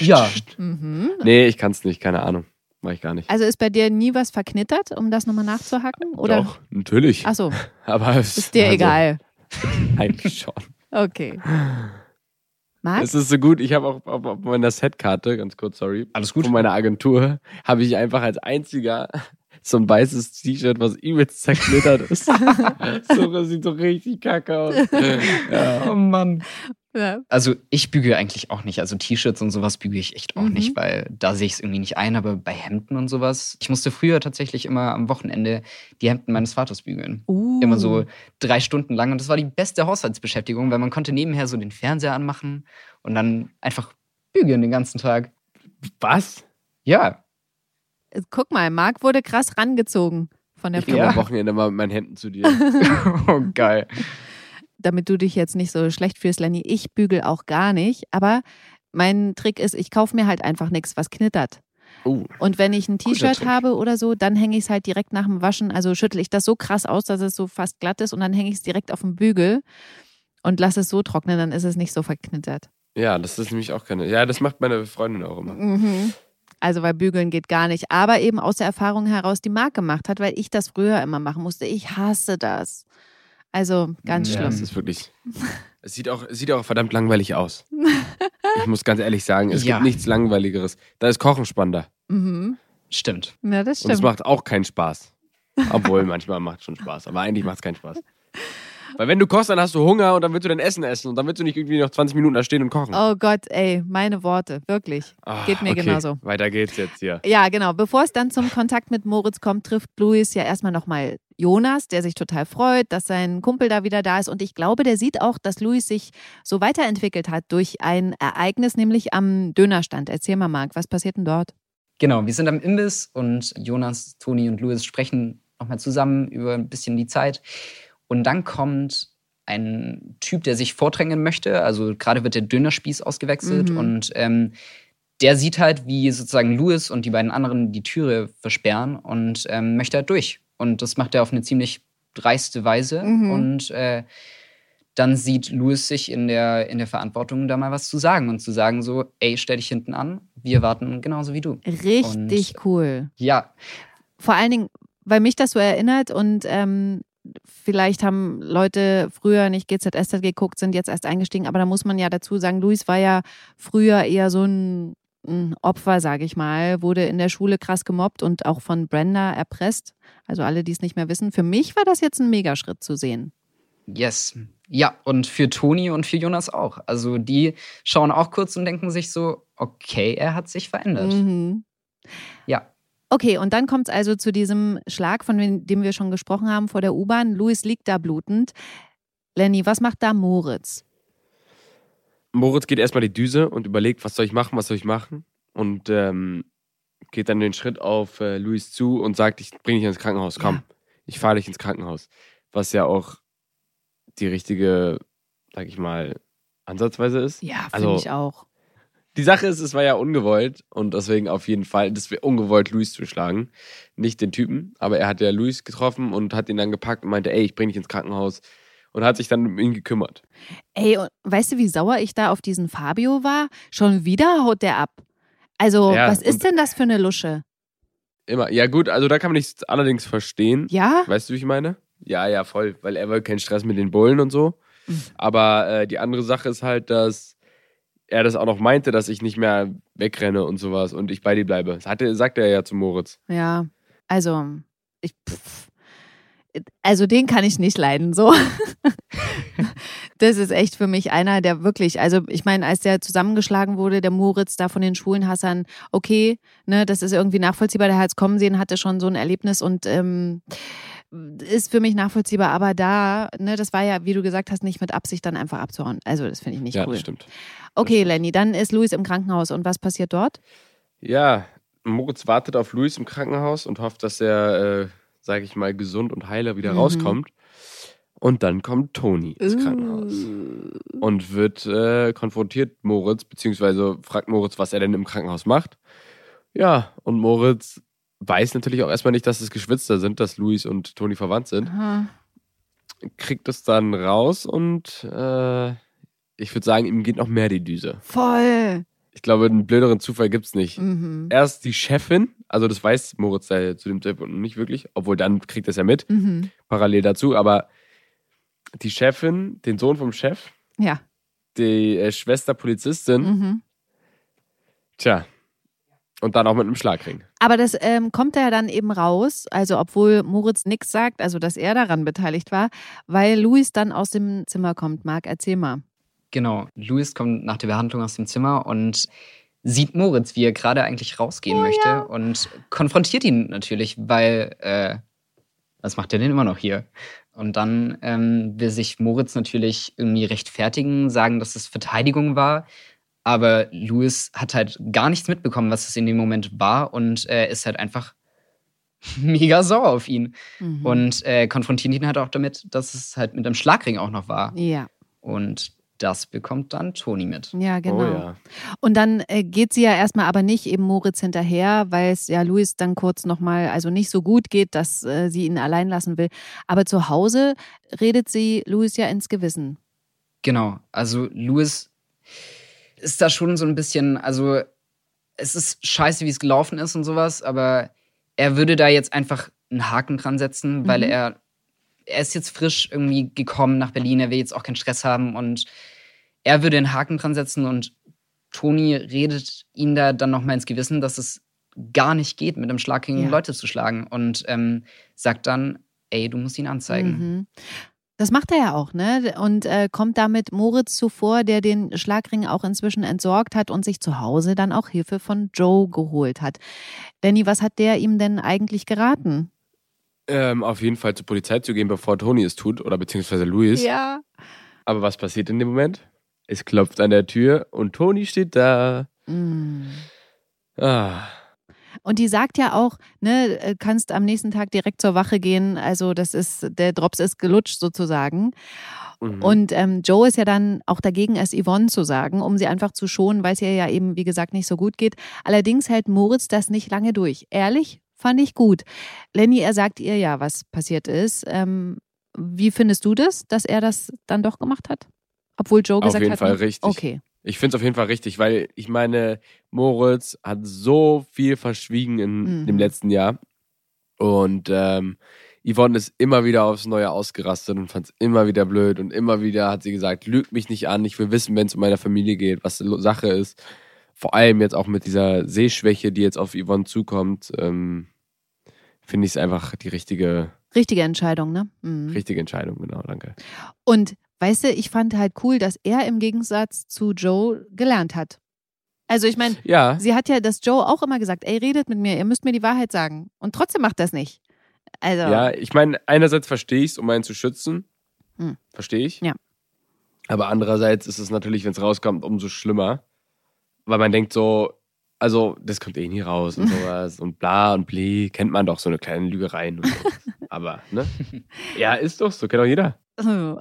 Ja. Mhm. Nee, ich kann's nicht, keine Ahnung. Mach ich gar nicht. Also ist bei dir nie was verknittert, um das nochmal nachzuhacken? Oder? Doch, natürlich. Ach so, <laughs> Aber es ist dir also, egal. <laughs> Eigentlich schon. Okay. Marc? Es ist so gut, ich habe auch auf, auf meiner Setkarte, ganz kurz, sorry, Alles gut. von meiner Agentur, habe ich einfach als einziger so ein weißes T-Shirt, was übelst zerknittert ist. <laughs> <laughs> so, das sieht so richtig kacke aus. <laughs> Ja. Oh Mann. Ja. Also ich bügele eigentlich auch nicht. Also T-Shirts und sowas bügele ich echt auch Mhm. nicht, weil da sehe ich es irgendwie nicht ein. Aber bei Hemden und sowas, ich musste früher tatsächlich immer am Wochenende die Hemden meines Vaters bügeln. Uh. Immer so drei Stunden lang. Und das war die beste Haushaltsbeschäftigung, weil man konnte nebenher so den Fernseher anmachen und dann einfach bügeln den ganzen Tag. Was? Ja. Guck mal, Marc wurde krass rangezogen von der Ich komme am Wochenende mal mit meinen Händen zu dir. <laughs> <laughs> oh, geil. Damit du dich jetzt nicht so schlecht fühlst, Lenny, ich bügel auch gar nicht. Aber mein Trick ist, ich kaufe mir halt einfach nichts, was knittert. Oh, Und wenn ich ein T-Shirt habe oder so, dann hänge ich es halt direkt nach dem Waschen. Also schüttle ich das so krass aus, dass es so fast glatt ist und dann hänge ich es direkt auf dem Bügel und lasse es so trocknen, dann ist es nicht so verknittert. ja, das ist nämlich auch keine. Ja, das macht meine Freundin auch immer. Mhm. Also weil bügeln geht gar nicht. Aber eben aus der Erfahrung heraus, die Marc gemacht hat, weil ich das früher immer machen musste. Ich hasse das. Also ganz Ja, schlimm. es ist wirklich. Es sieht auch, es sieht auch verdammt langweilig aus. Ich muss ganz ehrlich sagen, es Ja. gibt nichts Langweiligeres. Da ist Kochen spannender. Mhm. Stimmt. Ja, das Und es stimmt. macht auch keinen Spaß. Obwohl, <laughs> manchmal macht es schon Spaß. Aber eigentlich macht es keinen Spaß. Weil wenn du kochst, dann hast du Hunger und dann willst du dein Essen essen und dann willst du nicht irgendwie noch 20 Minuten da stehen und kochen. Oh Gott, ey, meine Worte, wirklich. Ah, geht mir okay. genauso. Weiter geht's jetzt hier. Ja, genau. Bevor es dann zum Kontakt mit Moritz kommt, trifft Luis ja erstmal nochmal Jonas, der sich total freut, dass sein Kumpel da wieder da ist. Und ich glaube, der sieht auch, dass Luis sich so weiterentwickelt hat durch ein Ereignis, nämlich am Dönerstand. Erzähl mal, Marc, was passiert denn dort? Genau, wir sind am Imbiss und Jonas, Toni und Louis sprechen nochmal zusammen über ein bisschen die Zeit. Und dann kommt ein Typ, der sich vordrängen möchte. Also gerade wird der Dönerspieß ausgewechselt Mhm. und ähm, der sieht halt, wie sozusagen Louis und die beiden anderen die Türe versperren und ähm, möchte halt durch. Und das macht er auf eine ziemlich dreiste Weise. Mhm. Und äh, dann sieht Louis sich in der, in der Verantwortung, da mal was zu sagen und zu sagen so, ey, stell dich hinten an, wir warten genauso wie du. Richtig cool. Ja, Vor allen Dingen, weil mich das so erinnert und ähm, vielleicht haben Leute früher nicht GZSZ geguckt, sind jetzt erst eingestiegen, aber da muss man ja dazu sagen, Luis war ja früher eher so ein, ein Opfer, sage ich mal, wurde in der Schule krass gemobbt und auch von Brenda erpresst. Also alle, die es nicht mehr wissen. Für mich war das jetzt ein Megaschritt zu sehen. yes. Ja, und für Toni und für Jonas auch. Also die schauen auch kurz und denken sich so, okay, er hat sich verändert. Mhm. Ja, Okay, und dann kommt es also zu diesem Schlag, von dem wir schon gesprochen haben, vor der U-Bahn. Luis liegt da blutend. Lenny, was macht da Moritz? Moritz geht erstmal die Düse und überlegt, was soll ich machen, was soll ich machen? Und ähm, geht dann den Schritt auf äh, Luis zu und sagt, ich bringe dich ins Krankenhaus, komm, Ja. ich fahre dich ins Krankenhaus. Was ja auch die richtige, sag ich mal, Ansatzweise ist. Ja, finde Also- ich auch. Die Sache ist, es war ja ungewollt und deswegen auf jeden Fall, das wäre ungewollt, Luis zu schlagen. Nicht den Typen, aber er hat ja Luis getroffen und hat ihn dann gepackt und meinte, ey, ich bring dich ins Krankenhaus und hat sich dann um ihn gekümmert. Ey, und weißt du, wie sauer ich da auf diesen Fabio war? Schon wieder haut der ab. Also, Ja, was ist denn das für eine Lusche? Immer. Ja, gut, also da kann man nichts allerdings verstehen. Ja? Weißt du, wie ich meine? Ja, ja, voll, weil er will keinen Stress mit den Bullen und so. Mhm. Aber äh, die andere Sache ist halt, dass er das auch noch meinte, dass ich nicht mehr wegrenne und sowas und ich bei dir bleibe. Das hatte, sagt er ja zu Moritz. Ja. Also, ich. Pff. Also, den kann ich nicht leiden, so. <laughs> Das ist echt für mich einer, der wirklich, also ich meine, als der zusammengeschlagen wurde, der Moritz da von den Schwulenhassern, okay, ne, das ist irgendwie nachvollziehbar, der hat es kommen sehen, hatte schon so ein Erlebnis und ähm, ist für mich nachvollziehbar, aber da, ne, das war ja, wie du gesagt hast, nicht mit Absicht dann einfach abzuhauen. Also das finde ich nicht ja, cool. das stimmt. Okay, Lenny, dann ist Luis im Krankenhaus und was passiert dort? Ja, Moritz wartet auf Luis im Krankenhaus und hofft, dass er, äh, sage ich mal, gesund und heiler wieder Mhm. rauskommt. Und dann kommt Toni ins Krankenhaus und wird äh, konfrontiert Moritz, beziehungsweise fragt Moritz, was er denn im Krankenhaus macht. Ja, und Moritz weiß natürlich auch erstmal nicht, dass es Geschwister sind, dass Luis und Toni verwandt sind. Aha. Kriegt es dann raus und äh, ich würde sagen, ihm geht noch mehr die Düse. Voll. Ich glaube, einen blöderen Zufall gibt es nicht. Mhm. Erst die Chefin, also das weiß Moritz ja zu dem Zeitpunkt nicht wirklich, obwohl dann kriegt er es ja mit, Mhm. parallel dazu, aber die Chefin, den Sohn vom Chef, Ja. die äh, Schwester Polizistin, Mhm. tja, und dann auch mit einem Schlagring. Aber das ähm, kommt ja dann eben raus, also obwohl Moritz nichts sagt, also dass er daran beteiligt war, weil Luis dann aus dem Zimmer kommt. Marc, erzähl mal. Genau, Louis kommt nach der Behandlung aus dem Zimmer und sieht Moritz, wie er gerade eigentlich rausgehen Oh, möchte und konfrontiert ihn natürlich, weil, äh, was macht er denn immer noch hier? Und dann ähm, will sich Moritz natürlich irgendwie rechtfertigen, sagen, dass es Verteidigung war. Aber Louis hat halt gar nichts mitbekommen, was es in dem Moment war und äh, ist halt einfach <laughs> mega sauer auf ihn. Mhm. Und äh, konfrontiert ihn halt auch damit, dass es halt mit einem Schlagring auch noch war. ja, Und das bekommt dann Toni mit. ja, genau. Oh ja. Und dann äh, geht sie ja erstmal aber nicht eben Moritz hinterher, weil es ja Luis dann kurz nochmal, also nicht so gut geht, dass äh, sie ihn allein lassen will. Aber zu Hause redet sie Luis ja ins Gewissen. Genau. Also Louis ist da schon so ein bisschen, also es ist scheiße, wie es gelaufen ist und sowas, aber er würde da jetzt einfach einen Haken dran setzen, weil Mhm. er, er ist jetzt frisch irgendwie gekommen nach Berlin, er will jetzt auch keinen Stress haben und er würde einen Haken dran setzen und Toni redet ihn da dann nochmal ins Gewissen, dass es gar nicht geht, mit einem Schlagring Ja. Leute zu schlagen und ähm, sagt dann, ey, du musst ihn anzeigen. Mhm. Das macht er ja auch, ne? Und äh, kommt damit Moritz zuvor, der den Schlagring auch inzwischen entsorgt hat und sich zu Hause dann auch Hilfe von Joe geholt hat. Danny, was hat der ihm denn eigentlich geraten? Ähm, auf jeden Fall zur Polizei zu gehen, bevor Toni es tut, oder beziehungsweise Luis. Ja. Aber was passiert in dem Moment? Es klopft an der Tür und Toni steht da. Mm. Ah. Und die sagt ja auch, ne, äh, kannst am nächsten Tag direkt zur Wache gehen. Also das ist, der Drops ist gelutscht sozusagen. Mhm. Und ähm, Joe ist ja dann auch dagegen, es Yvonne zu sagen, um sie einfach zu schonen, weil es ihr ja eben, wie gesagt, nicht so gut geht. Allerdings hält Moritz das nicht lange durch. Ehrlich, fand ich gut. Lenny, er sagt ihr ja, was passiert ist. Ähm, wie findest du das, dass er das dann doch gemacht hat? Obwohl Joe Auf gesagt jeden hat, Fall hm, richtig. okay. Ich finde es auf jeden Fall richtig, weil ich meine, Moritz hat so viel verschwiegen in Mhm. dem letzten Jahr. Und ähm, Yvonne ist immer wieder aufs Neue ausgerastet und fand es immer wieder blöd. Und immer wieder hat sie gesagt, lüg mich nicht an, ich will wissen, wenn es um meine Familie geht, was Lo- Sache ist. Vor allem jetzt auch mit dieser Sehschwäche, die jetzt auf Yvonne zukommt, ähm, finde ich es einfach die richtige, Richtige Entscheidung, ne? Mhm. richtige Entscheidung. Genau, danke. Und weißt du, ich fand halt cool, dass er im Gegensatz zu Joe gelernt hat. Also ich meine, Ja, sie hat ja das Joe auch immer gesagt, ey, redet mit mir, ihr müsst mir die Wahrheit sagen. Und trotzdem macht das nicht. Also, Ja, ich meine, einerseits verstehe ich es, um einen zu schützen. Hm. Verstehe ich. Ja. Aber andererseits ist es natürlich, wenn es rauskommt, umso schlimmer. Weil man denkt so, also, das kommt eh nie raus und <laughs> sowas und bla und bli. Kennt man doch so eine kleine Lügereien und <laughs> so. Aber, ne? Ja, ist doch so, kennt doch jeder.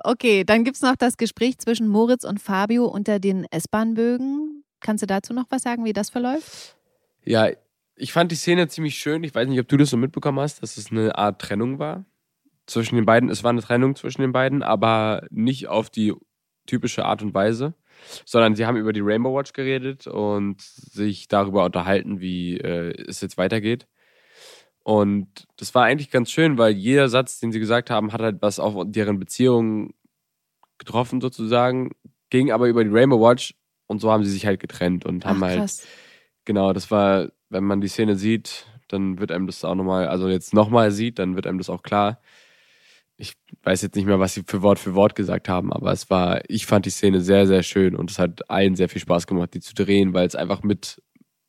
Okay, dann gibt es noch das Gespräch zwischen Moritz und Fabio unter den S-Bahn-Bögen. Kannst du dazu noch was sagen, wie das verläuft? Ja, ich fand die Szene ziemlich schön. Ich weiß nicht, ob du das so mitbekommen hast, dass es eine Art Trennung war zwischen den beiden. Es war eine Trennung zwischen den beiden, aber nicht auf die typische Art und Weise, sondern sie haben über die Rainbow Watch geredet und sich darüber unterhalten, wie äh, es jetzt weitergeht. Und das war eigentlich ganz schön, weil jeder Satz, den sie gesagt haben, hat halt was auf deren Beziehung getroffen sozusagen, ging aber über die Rainbow Watch und so haben sie sich halt getrennt und haben Ach, halt. Genau, das war, wenn man die Szene sieht, dann wird einem das auch nochmal, also jetzt nochmal sieht, dann wird einem das auch klar. Ich weiß jetzt nicht mehr, was sie für Wort für Wort gesagt haben, aber es war, ich fand die Szene sehr, sehr schön und es hat allen sehr viel Spaß gemacht, die zu drehen, weil es einfach mit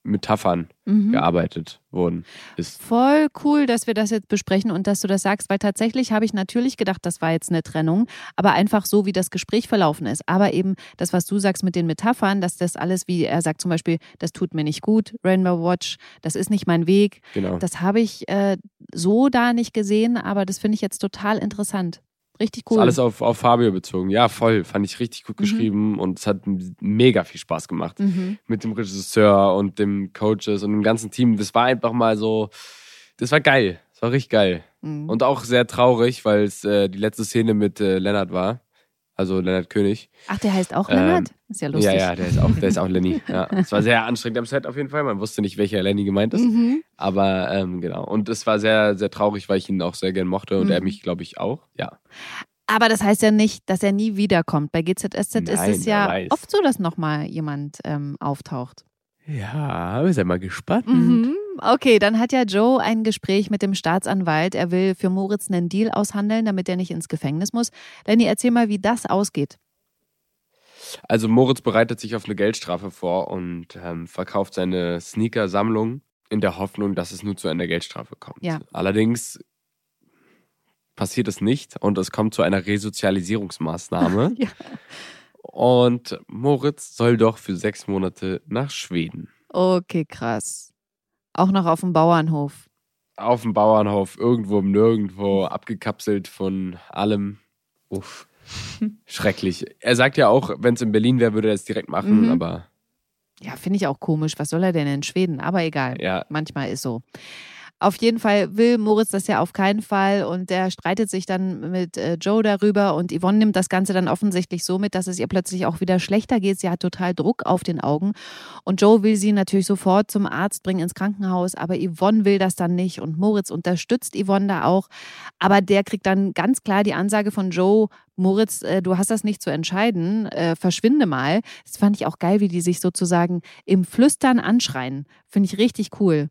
Metaphern Mhm. gearbeitet worden ist. Voll cool, dass wir das jetzt besprechen und dass du das sagst, weil tatsächlich habe ich natürlich gedacht, das war jetzt eine Trennung, aber einfach so, wie das Gespräch verlaufen ist. Aber eben das, was du sagst mit den Metaphern, dass das alles, wie er sagt zum Beispiel, das tut mir nicht gut, Rainbow Watch, das ist nicht mein Weg, Genau. das habe ich äh, so da nicht gesehen, aber das finde ich jetzt total interessant. Richtig Ist cool. alles auf, auf Fabio bezogen. Ja, voll. Fand ich richtig gut Mhm. geschrieben und es hat mega viel Spaß gemacht. mhm. mit dem Regisseur und dem Coaches und dem ganzen Team. Das war einfach mal so, das war geil. Das war richtig geil. Mhm. Und auch sehr traurig, weil es äh, die letzte Szene mit äh, Lennart war. Also Lennart König. Ach, der heißt auch Ähm, Lennart? ist ja lustig. Ja, ja, der ist auch, der ist auch Lenny. <laughs> Ja. Es war sehr anstrengend am Set auf jeden Fall. Man wusste nicht, welcher Lenny gemeint ist. Mhm. Aber ähm, genau. Und es war sehr, sehr traurig, weil ich ihn auch sehr gern mochte und Mhm. er mich, glaube ich, auch. Ja. Aber das heißt ja nicht, dass er nie wiederkommt. Bei GZSZ ist Nein, es wer ja oft so, dass nochmal jemand ähm, auftaucht. Ja, wir sind mal gespannt. Mhm. Okay, dann hat ja Joe ein Gespräch mit dem Staatsanwalt. Er will für Moritz einen Deal aushandeln, damit er nicht ins Gefängnis muss. Danny, erzähl mal, wie das ausgeht. Also Moritz bereitet sich auf eine Geldstrafe vor und ähm, verkauft seine Sneaker-Sammlung in der Hoffnung, dass es nur zu einer Geldstrafe kommt. Ja. Allerdings passiert es nicht und es kommt zu einer Resozialisierungsmaßnahme. <laughs> Ja. Und Moritz soll doch für sechs Monate nach Schweden. Okay, krass. Auch noch auf dem Bauernhof. Auf dem Bauernhof, irgendwo im Nirgendwo, abgekapselt von allem. Uff. <laughs> Schrecklich. Er sagt ja auch, wenn es in Berlin wäre, würde er es direkt machen, Mhm. aber Ja, finde ich auch komisch. Was soll er denn in Schweden? Aber egal. ja, Manchmal ist so. Auf jeden Fall will Moritz das ja auf keinen Fall und der streitet sich dann mit äh, Joe darüber und Yvonne nimmt das Ganze dann offensichtlich so mit, dass es ihr plötzlich auch wieder schlechter geht. Sie hat total Druck auf den Augen und Joe will sie natürlich sofort zum Arzt bringen ins Krankenhaus, aber Yvonne will das dann nicht und Moritz unterstützt Yvonne da auch, aber der kriegt dann ganz klar die Ansage von Joe, Moritz, äh, du hast das nicht zu entscheiden, äh, verschwinde mal. Das fand ich auch geil, wie die sich sozusagen im Flüstern anschreien. Finde ich richtig cool.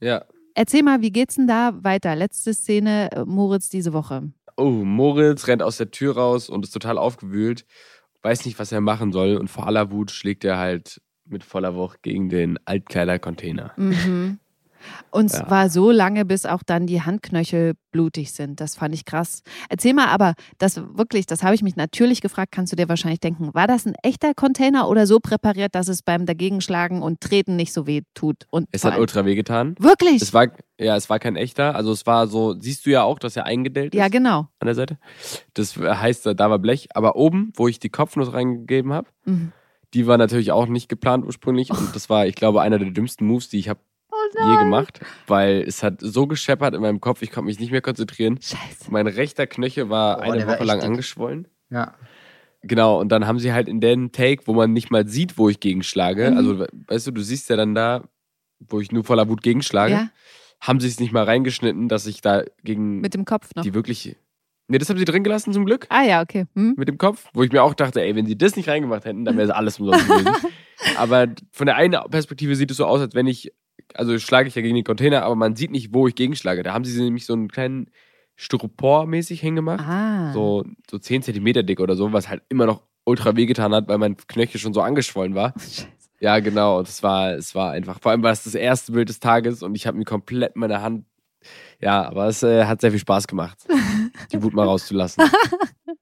ja. Erzähl mal, wie geht's denn da weiter? Letzte Szene, äh, Moritz, diese Woche. oh, Moritz rennt aus der Tür raus und ist total aufgewühlt, weiß nicht, was er machen soll und vor aller Wut schlägt er halt mit voller Wucht gegen den Altkleider-Container. Mhm. Und Ja. zwar so lange, bis auch dann die Handknöchel blutig sind. Das fand ich krass. Erzähl mal aber, das wirklich, das habe ich mich natürlich gefragt, kannst du dir wahrscheinlich denken, war das ein echter Container oder so präpariert, dass es beim Dagegenschlagen und Treten nicht so weh tut? Und Es hat ultra weh getan. Wirklich? Es war, ja, es war kein echter. Also es war so, siehst du ja auch, dass er eingedellt ist ja, genau. an der Seite. Das heißt, da war Blech. Aber oben, wo ich die Kopfnuss reingegeben habe, Mhm. die war natürlich auch nicht geplant ursprünglich. Und das war, ich glaube, einer der dümmsten Moves, die ich habe Oh je gemacht. Weil es hat so gescheppert in meinem Kopf, ich konnte mich nicht mehr konzentrieren. Scheiße. Mein rechter Knöchel war Oh, eine war Woche echt lang dick. angeschwollen. Ja. Genau, und dann haben sie halt in den Take, wo man nicht mal sieht, wo ich gegenschlage, Mhm. also we- weißt du, du siehst ja dann da, wo ich nur voller Wut gegenschlage, Ja, haben sie es nicht mal reingeschnitten, dass ich da gegen mit dem Kopf noch. die wirklich. Ne, das haben sie drin gelassen zum Glück. Ah ja, okay. Hm? Mit dem Kopf, wo ich mir auch dachte, ey, wenn sie das nicht reingemacht hätten, dann wäre es <laughs> alles umsonst gewesen. Aber von der einen Perspektive sieht es so aus, als wenn ich, also schlage ich ja gegen den Container, aber man sieht nicht, wo ich gegenschlage. Da haben sie nämlich so einen kleinen Styropor-mäßig hingemacht. Ah. So, so 10 Zentimeter dick oder so, was halt immer noch ultra wehgetan hat, weil mein Knöchel schon so angeschwollen war. <laughs> Scheiße. Ja, genau. Und es war, es war einfach, vor allem war es das erste Bild des Tages und ich habe mir komplett meine Hand. Ja, aber es äh, hat sehr viel Spaß gemacht, <laughs> die Wut mal rauszulassen. <laughs>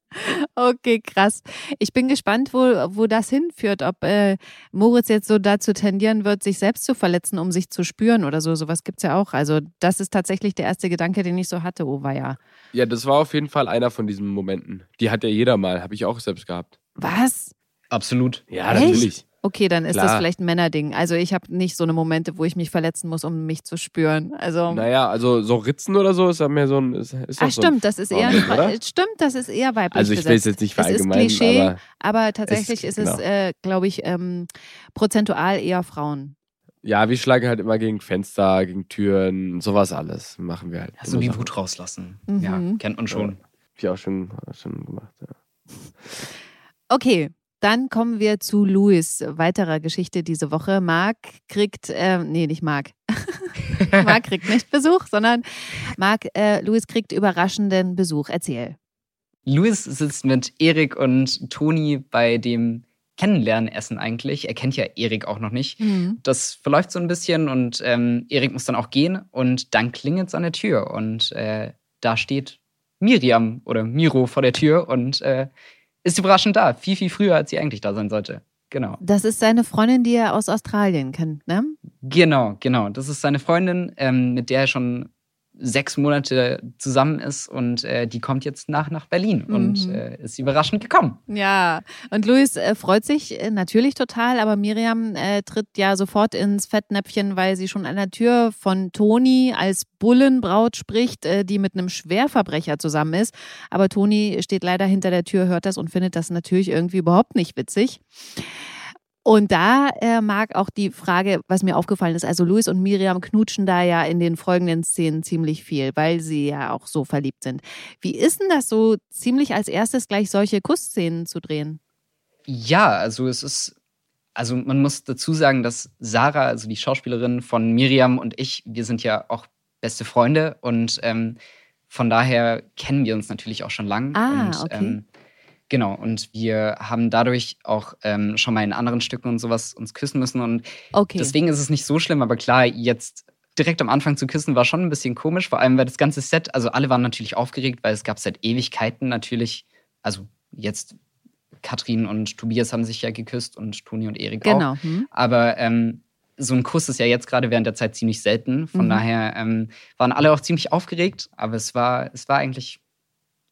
Okay, krass. Ich bin gespannt, wo, wo das hinführt, ob äh, Moritz jetzt so dazu tendieren wird, sich selbst zu verletzen, um sich zu spüren oder so. Sowas gibt's ja auch. Also, das ist tatsächlich der erste Gedanke, den ich so hatte. Oh, ja. Ja, das war auf jeden Fall einer von diesen Momenten. Die hat ja jeder mal, habe ich auch selbst gehabt. Was? Absolut. Ja, Echt? natürlich. Okay, dann ist das Klar. vielleicht ein Männerding. Also, ich habe nicht so eine Momente, wo ich mich verletzen muss, um mich zu spüren. Also. Naja, also so Ritzen oder so ist ja mehr so ein. Ist, ist doch so ein stimmt, das ist eher oder? stimmt, das ist eher weiblich. Also ich will es jetzt nicht Es ist verallgemeinern, Klischee, aber aber tatsächlich es- ist es, genau. äh, glaube ich, ähm, prozentual eher Frauen. ja, wir schlagen halt immer gegen Fenster, gegen Türen, sowas alles machen wir halt. Du Immer die. Wut rauslassen? Mhm. Ja, kennt man schon. Hab ich auch schon, schon gemacht. Ja. Okay, dann kommen wir zu Louis weiterer Geschichte diese Woche. Marc kriegt, äh, nee, nicht Marc. <laughs> Marc kriegt nicht Besuch, sondern Marc, äh, Louis kriegt überraschenden Besuch. Erzähl. Louis sitzt mit Erik und Toni bei dem Kennenlernessen eigentlich. Er kennt ja Erik auch noch nicht. Das verläuft so ein bisschen und ähm, Erik muss dann auch gehen und dann klingelt es an der Tür und äh, da steht Miriam oder Miro vor der Tür und äh, ist überraschend da. Viel, viel früher, als sie eigentlich da sein sollte. Genau. Das ist seine Freundin, die er aus Australien kennt, ne? Genau, genau. Das ist seine Freundin, ähm, mit der er schon sechs Monate zusammen ist und äh, die kommt jetzt nach, nach Berlin und Mhm. äh, ist überraschend gekommen. Ja, und Luis äh, freut sich äh, natürlich total, aber Miriam äh, tritt ja sofort ins Fettnäpfchen, weil sie schon an der Tür von Toni als Bullenbraut spricht, äh, die mit einem Schwerverbrecher zusammen ist. Aber Toni steht leider hinter der Tür, hört das und findet das natürlich irgendwie überhaupt nicht witzig. Und da äh, mag auch die Frage, was mir aufgefallen ist, also Luis und Miriam knutschen da ja in den folgenden Szenen ziemlich viel, weil sie ja auch so verliebt sind. Wie ist denn das so, ziemlich als erstes gleich solche Kussszenen zu drehen? Ja, also es ist, also man muss dazu sagen, dass Sarah, also die Schauspielerin von Miriam und ich, wir sind ja auch beste Freunde und ähm, von daher kennen wir uns natürlich auch schon lang. Ah, und, okay. ähm, genau, und wir haben dadurch auch ähm, schon mal in anderen Stücken und sowas uns küssen müssen und Okay. Deswegen ist es nicht so schlimm, aber klar, jetzt direkt am Anfang zu küssen war schon ein bisschen komisch, vor allem weil das ganze Set, also alle waren natürlich aufgeregt, weil es gab seit Ewigkeiten natürlich, also jetzt Katrin und Tobias haben sich ja geküsst und Toni und Erik auch. genau. Hm? Aber ähm, so ein Kuss ist ja jetzt gerade während der Zeit ziemlich selten. Von Mhm. daher ähm, waren alle auch ziemlich aufgeregt, aber es war, es war eigentlich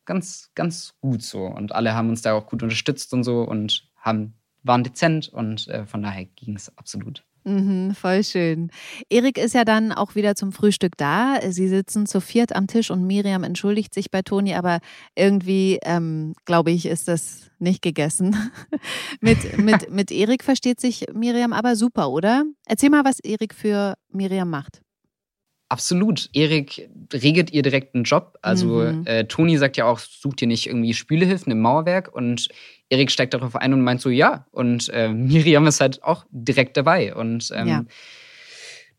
ganz, ganz gut so. Und alle haben uns da auch gut unterstützt und so und haben, waren dezent und äh, von daher ging es absolut. Mhm, voll schön. Erik ist ja dann auch wieder zum Frühstück da. Sie sitzen zu viert am Tisch und Miriam entschuldigt sich bei Toni, aber irgendwie, ähm, glaube ich, ist das nicht gegessen. <laughs> mit, mit, mit Erik versteht sich Miriam aber super, oder? Erzähl mal, was Erik für Miriam macht. Absolut. Erik regelt ihr direkt einen Job. Also Mhm. äh, Toni sagt ja auch, sucht ihr nicht irgendwie Spülehilfen im Mauerwerk und Erik steigt darauf ein und meint so, ja. Und äh, Miriam ist halt auch direkt dabei. Und ähm, Ja.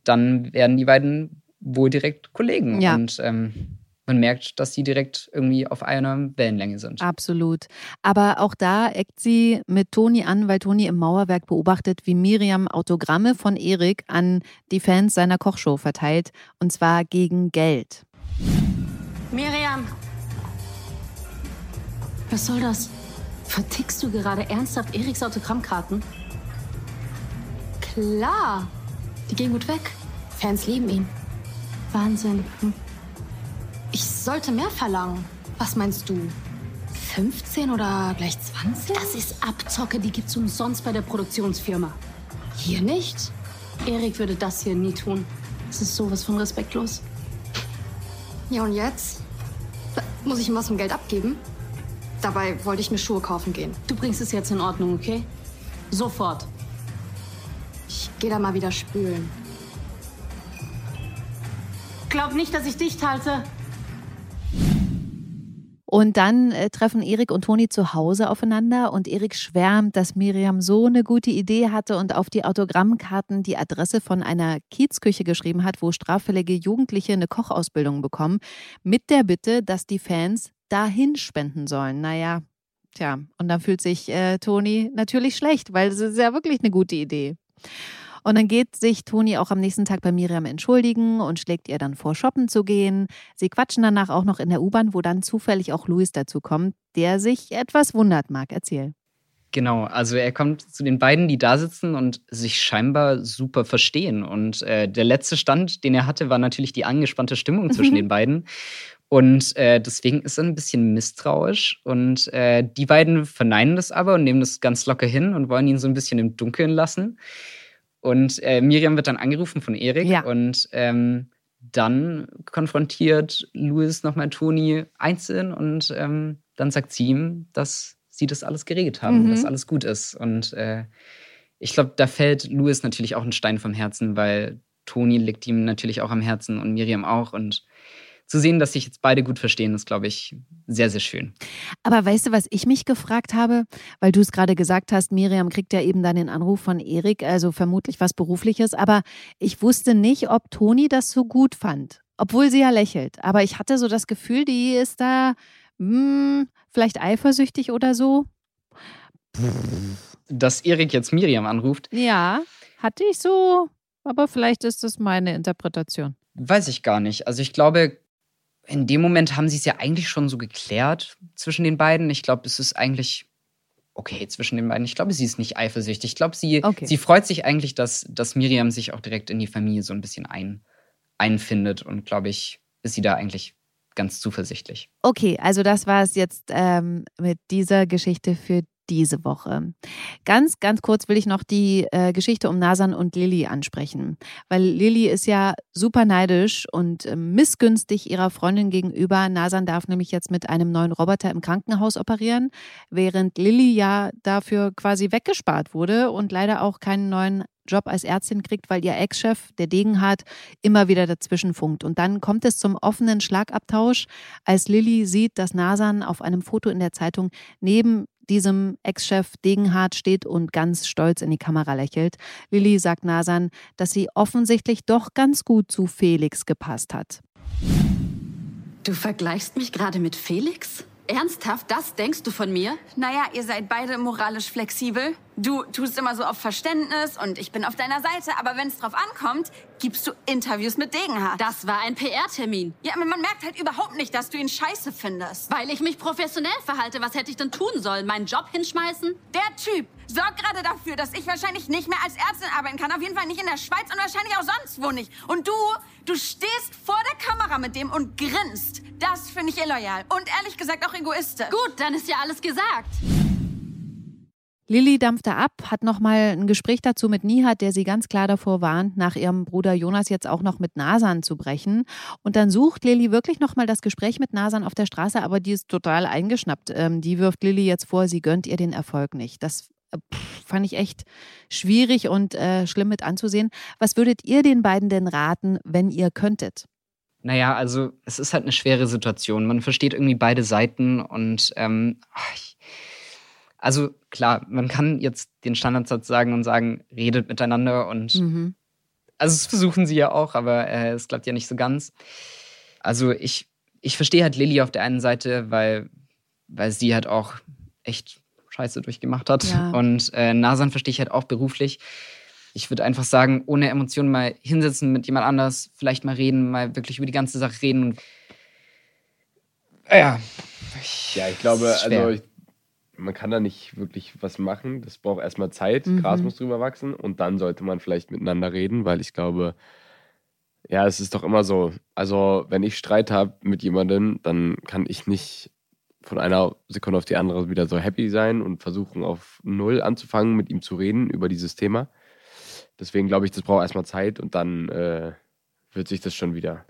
dann werden die beiden wohl direkt Kollegen. Ja. Und ähm, man merkt, dass sie direkt irgendwie auf einer Wellenlänge sind. Absolut. Aber auch da eckt sie mit Toni an, weil Toni im Mauerwerk beobachtet, wie Miriam Autogramme von Erik an die Fans seiner Kochshow verteilt. Und zwar gegen Geld. Miriam! Was soll das? Vertickst du gerade ernsthaft Eriks Autogrammkarten? Klar! Die gehen gut weg. Fans lieben ihn. Wahnsinn. Hm. Ich sollte mehr verlangen. Was meinst du? 15 oder gleich 20? Das ist Abzocke, die gibt's umsonst bei der Produktionsfirma. Hier nicht? Erik würde das hier nie tun. Das ist sowas von respektlos. Ja, und jetzt? Muss ich ihm was vom Geld abgeben? Dabei wollte ich mir Schuhe kaufen gehen. Du bringst es jetzt in Ordnung, okay? Sofort. Ich gehe da mal wieder spülen. Glaub nicht, dass ich dicht halte. Und dann äh, treffen Erik und Toni zu Hause aufeinander und Erik schwärmt, dass Miriam so eine gute Idee hatte und auf die Autogrammkarten die Adresse von einer Kiezküche geschrieben hat, wo straffällige Jugendliche eine Kochausbildung bekommen, mit der Bitte, dass die Fans dahin spenden sollen. Naja, tja, und dann fühlt sich äh, Toni natürlich schlecht, weil es ist ja wirklich eine gute Idee. Und dann geht sich Toni auch am nächsten Tag bei Miriam entschuldigen und schlägt ihr dann vor, shoppen zu gehen. Sie quatschen danach auch noch in der U-Bahn, wo dann zufällig auch Luis dazu kommt, der sich etwas wundert, Marc. Erzähl. Genau, also er kommt zu den beiden, die da sitzen und sich scheinbar super verstehen. Und äh, der letzte Stand, den er hatte, war natürlich die angespannte Stimmung zwischen den beiden. Und äh, deswegen ist er ein bisschen misstrauisch. Und äh, die beiden verneinen das aber und nehmen das ganz locker hin und wollen ihn so ein bisschen im Dunkeln lassen. Und äh, Miriam wird dann angerufen von Erik ja. und ähm, dann konfrontiert Louis nochmal Toni einzeln und ähm, dann sagt sie ihm, dass sie das alles geregelt haben, mhm. dass alles gut ist. Und äh, ich glaube, da fällt Louis natürlich auch ein Stein vom Herzen, weil Toni liegt ihm natürlich auch am Herzen und Miriam auch. Und zu sehen, dass sich jetzt beide gut verstehen, ist, glaube ich, sehr, sehr schön. Aber weißt du, was ich mich gefragt habe? Weil du es gerade gesagt hast, Miriam kriegt ja eben dann den Anruf von Erik, also vermutlich was Berufliches. Aber ich wusste nicht, ob Toni das so gut fand. Obwohl sie ja lächelt. Aber ich hatte so das Gefühl, die ist da mh, hm, vielleicht eifersüchtig oder so. Dass Erik jetzt Miriam anruft? Ja, hatte ich so. Aber vielleicht ist das meine Interpretation. Weiß ich gar nicht. Also ich glaube, in dem Moment haben sie es ja eigentlich schon so geklärt zwischen den beiden. Ich glaube, es ist eigentlich okay zwischen den beiden. Ich glaube, sie ist nicht eifersüchtig. Ich glaube, sie, okay. sie freut sich eigentlich, dass, dass Miriam sich auch direkt in die Familie so ein bisschen ein, einfindet. Und glaube ich, ist sie da eigentlich ganz zuversichtlich. Okay, also das war es jetzt ähm, mit dieser Geschichte für diese Woche. Ganz, ganz kurz will ich noch die äh, Geschichte um Nasan und Lilly ansprechen, weil Lilly ist ja super neidisch und äh, missgünstig ihrer Freundin gegenüber. Nasan darf nämlich jetzt mit einem neuen Roboter im Krankenhaus operieren, während Lilly ja dafür quasi weggespart wurde und leider auch keinen neuen Job als Ärztin kriegt, weil ihr Ex-Chef, der Degenhardt, immer wieder dazwischen funkt. Und dann kommt es zum offenen Schlagabtausch, als Lilly sieht, dass Nasan auf einem Foto in der Zeitung neben diesem Ex-Chef Degenhardt steht und ganz stolz in die Kamera lächelt. Lilly sagt Nasan, dass sie offensichtlich doch ganz gut zu Felix gepasst hat. Du vergleichst mich gerade mit Felix? Ernsthaft, das denkst du von mir? Naja, ihr seid beide moralisch flexibel. Du tust immer so auf Verständnis und ich bin auf deiner Seite. Aber wenn es drauf ankommt, gibst du Interviews mit Degenhardt. Das war ein PR-Termin. Ja, aber man merkt halt überhaupt nicht, dass du ihn scheiße findest. Weil ich mich professionell verhalte. Was hätte ich denn tun sollen? Meinen Job hinschmeißen? Der Typ sorgt gerade dafür, dass ich wahrscheinlich nicht mehr als Ärztin arbeiten kann. Auf jeden Fall nicht in der Schweiz und wahrscheinlich auch sonst wo nicht. Und du, du stehst vor der Kamera mit dem und grinst. Das finde ich illoyal. Und ehrlich gesagt auch egoistisch. Gut, dann ist ja alles gesagt. Lilly dampfte ab, hat nochmal ein Gespräch dazu mit Nihat, der sie ganz klar davor warnt, nach ihrem Bruder Jonas jetzt auch noch mit Nasan zu brechen. Und dann sucht Lilly wirklich nochmal das Gespräch mit Nasan auf der Straße, aber die ist total eingeschnappt. Ähm, die wirft Lilly jetzt vor, sie gönnt ihr den Erfolg nicht. Das äh, fand ich echt schwierig und äh, schlimm mit anzusehen. Was würdet ihr den beiden denn raten, wenn ihr könntet? Naja, also es ist halt eine schwere Situation. Man versteht irgendwie beide Seiten und ähm, ich also klar, man kann jetzt den Standardsatz sagen und sagen, redet miteinander und mhm. also das versuchen sie ja auch, aber äh, es klappt ja nicht so ganz. Also ich, ich verstehe halt Lilly auf der einen Seite, weil, weil sie halt auch echt Scheiße durchgemacht hat. Ja. Und äh, Nasan verstehe ich halt auch beruflich. Ich würde einfach sagen, ohne Emotionen mal hinsetzen mit jemand anders, vielleicht mal reden, mal wirklich über die ganze Sache reden. Und ja. Ja, ich glaube, also ich, man kann da nicht wirklich was machen. Das braucht erstmal Zeit. Mhm. Gras muss drüber wachsen und dann sollte man vielleicht miteinander reden, weil ich glaube, ja, es ist doch immer so. Also, wenn ich Streit habe mit jemandem, dann kann ich nicht von einer Sekunde auf die andere wieder so happy sein und versuchen, auf Null anzufangen, mit ihm zu reden über dieses Thema. Deswegen glaube ich, das braucht erstmal Zeit und dann äh, wird sich das schon wieder,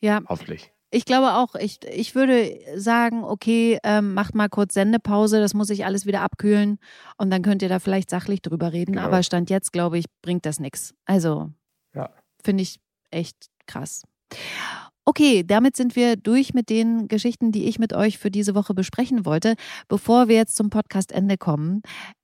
Ja, hoffentlich. Ich glaube auch, ich, ich würde sagen, okay, ähm, macht mal kurz Sendepause, das muss sich alles wieder abkühlen und dann könnt ihr da vielleicht sachlich drüber reden. Genau. Aber Stand jetzt, glaube ich, bringt das nichts. Also, Ja. finde ich echt krass. Okay, damit sind wir durch mit den Geschichten, die ich mit euch für diese Woche besprechen wollte. Bevor wir jetzt zum Podcastende kommen,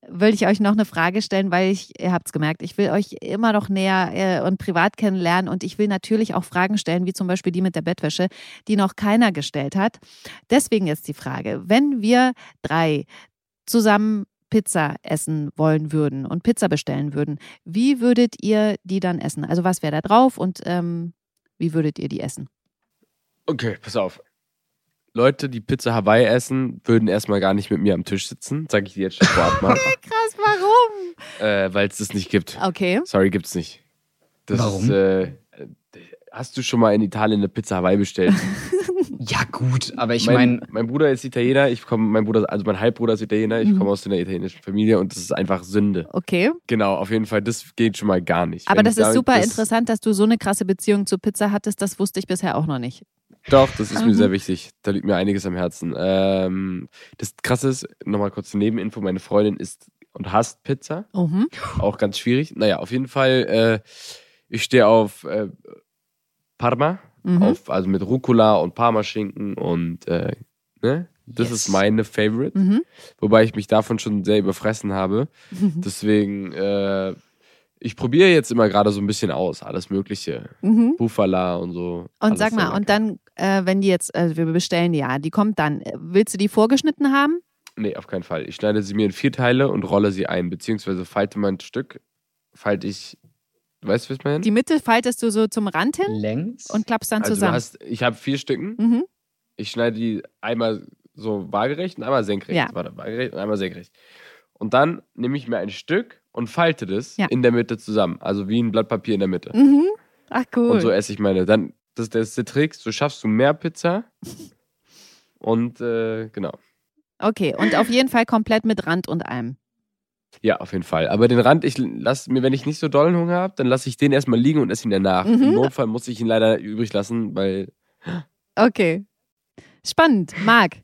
will ich euch noch eine Frage stellen, weil ich, ihr habt es gemerkt, ich will euch immer noch näher äh, und privat kennenlernen und ich will natürlich auch Fragen stellen, wie zum Beispiel die mit der Bettwäsche, die noch keiner gestellt hat. Deswegen jetzt die Frage, wenn wir drei zusammen Pizza essen wollen würden und Pizza bestellen würden, wie würdet ihr die dann essen? Also was wäre da drauf und ähm, wie würdet ihr die essen? Okay, pass auf. Leute, die Pizza Hawaii essen, würden erstmal gar nicht mit mir am Tisch sitzen. Sag ich dir jetzt schon vorab mal. <laughs> Krass, warum? äh, Weil es das nicht gibt. Okay. Sorry, gibt's nicht. Das Warum? Ist, äh, hast du schon mal in Italien eine Pizza Hawaii bestellt? <laughs> Ja, gut, aber ich mein, meine, mein Bruder ist Italiener, ich komme, mein Bruder, also mein Halbbruder ist Italiener, ich Mhm. komme aus einer italienischen Familie und das ist einfach Sünde. Okay. Genau, auf jeden Fall, das geht schon mal gar nicht. Aber Wenn das ist sage, super das- interessant, dass du so eine krasse Beziehung zu Pizza hattest. Das wusste ich bisher auch noch nicht. Doch, das ist mir sehr wichtig. Da liegt mir einiges am Herzen. Ähm, das Krasse ist, nochmal kurz eine Nebeninfo, meine Freundin isst und hasst Pizza. Mhm. Auch ganz schwierig. Naja, auf jeden Fall, äh, ich stehe auf äh, Parma, Mhm. auf, also mit Rucola und Parmaschinken und äh, ne? Das Yes. ist meine Favorite. Mhm. Wobei ich mich davon schon sehr überfressen habe. <laughs> Deswegen, äh, ich probiere jetzt immer gerade so ein bisschen aus, alles Mögliche. Mhm. Bufala und so. Und sag mal, und dann, äh, wenn die jetzt, äh, wir bestellen die ja, die kommt dann, äh, willst du die vorgeschnitten haben? Nee, auf keinen Fall. Ich schneide sie mir in vier Teile und rolle sie ein, beziehungsweise falte mein Stück, falte ich, weißt du, was ich meine? Die Mitte faltest du so zum Rand hin längs. und klappst dann also du zusammen. hast, ich habe vier Stücken, mhm. ich schneide die einmal so waagerecht und einmal senkrecht. Ja. Warte, waagerecht und einmal senkrecht. Und dann nehme ich mir ein Stück und falte das Ja. in der Mitte zusammen. Also wie ein Blatt Papier in der Mitte. Mhm. Ach cool. Und so esse ich meine. Dann, das, das ist der Trick, so schaffst du mehr Pizza. Und äh, genau. okay, und auf jeden Fall komplett mit Rand und allem. Ja, auf jeden Fall. Aber den Rand, ich lasse mir, wenn ich nicht so dollen Hunger habe, dann lasse ich den erstmal liegen und esse ihn danach. Mhm. Im Notfall muss ich ihn leider übrig lassen, weil. Okay. Spannend. Marc.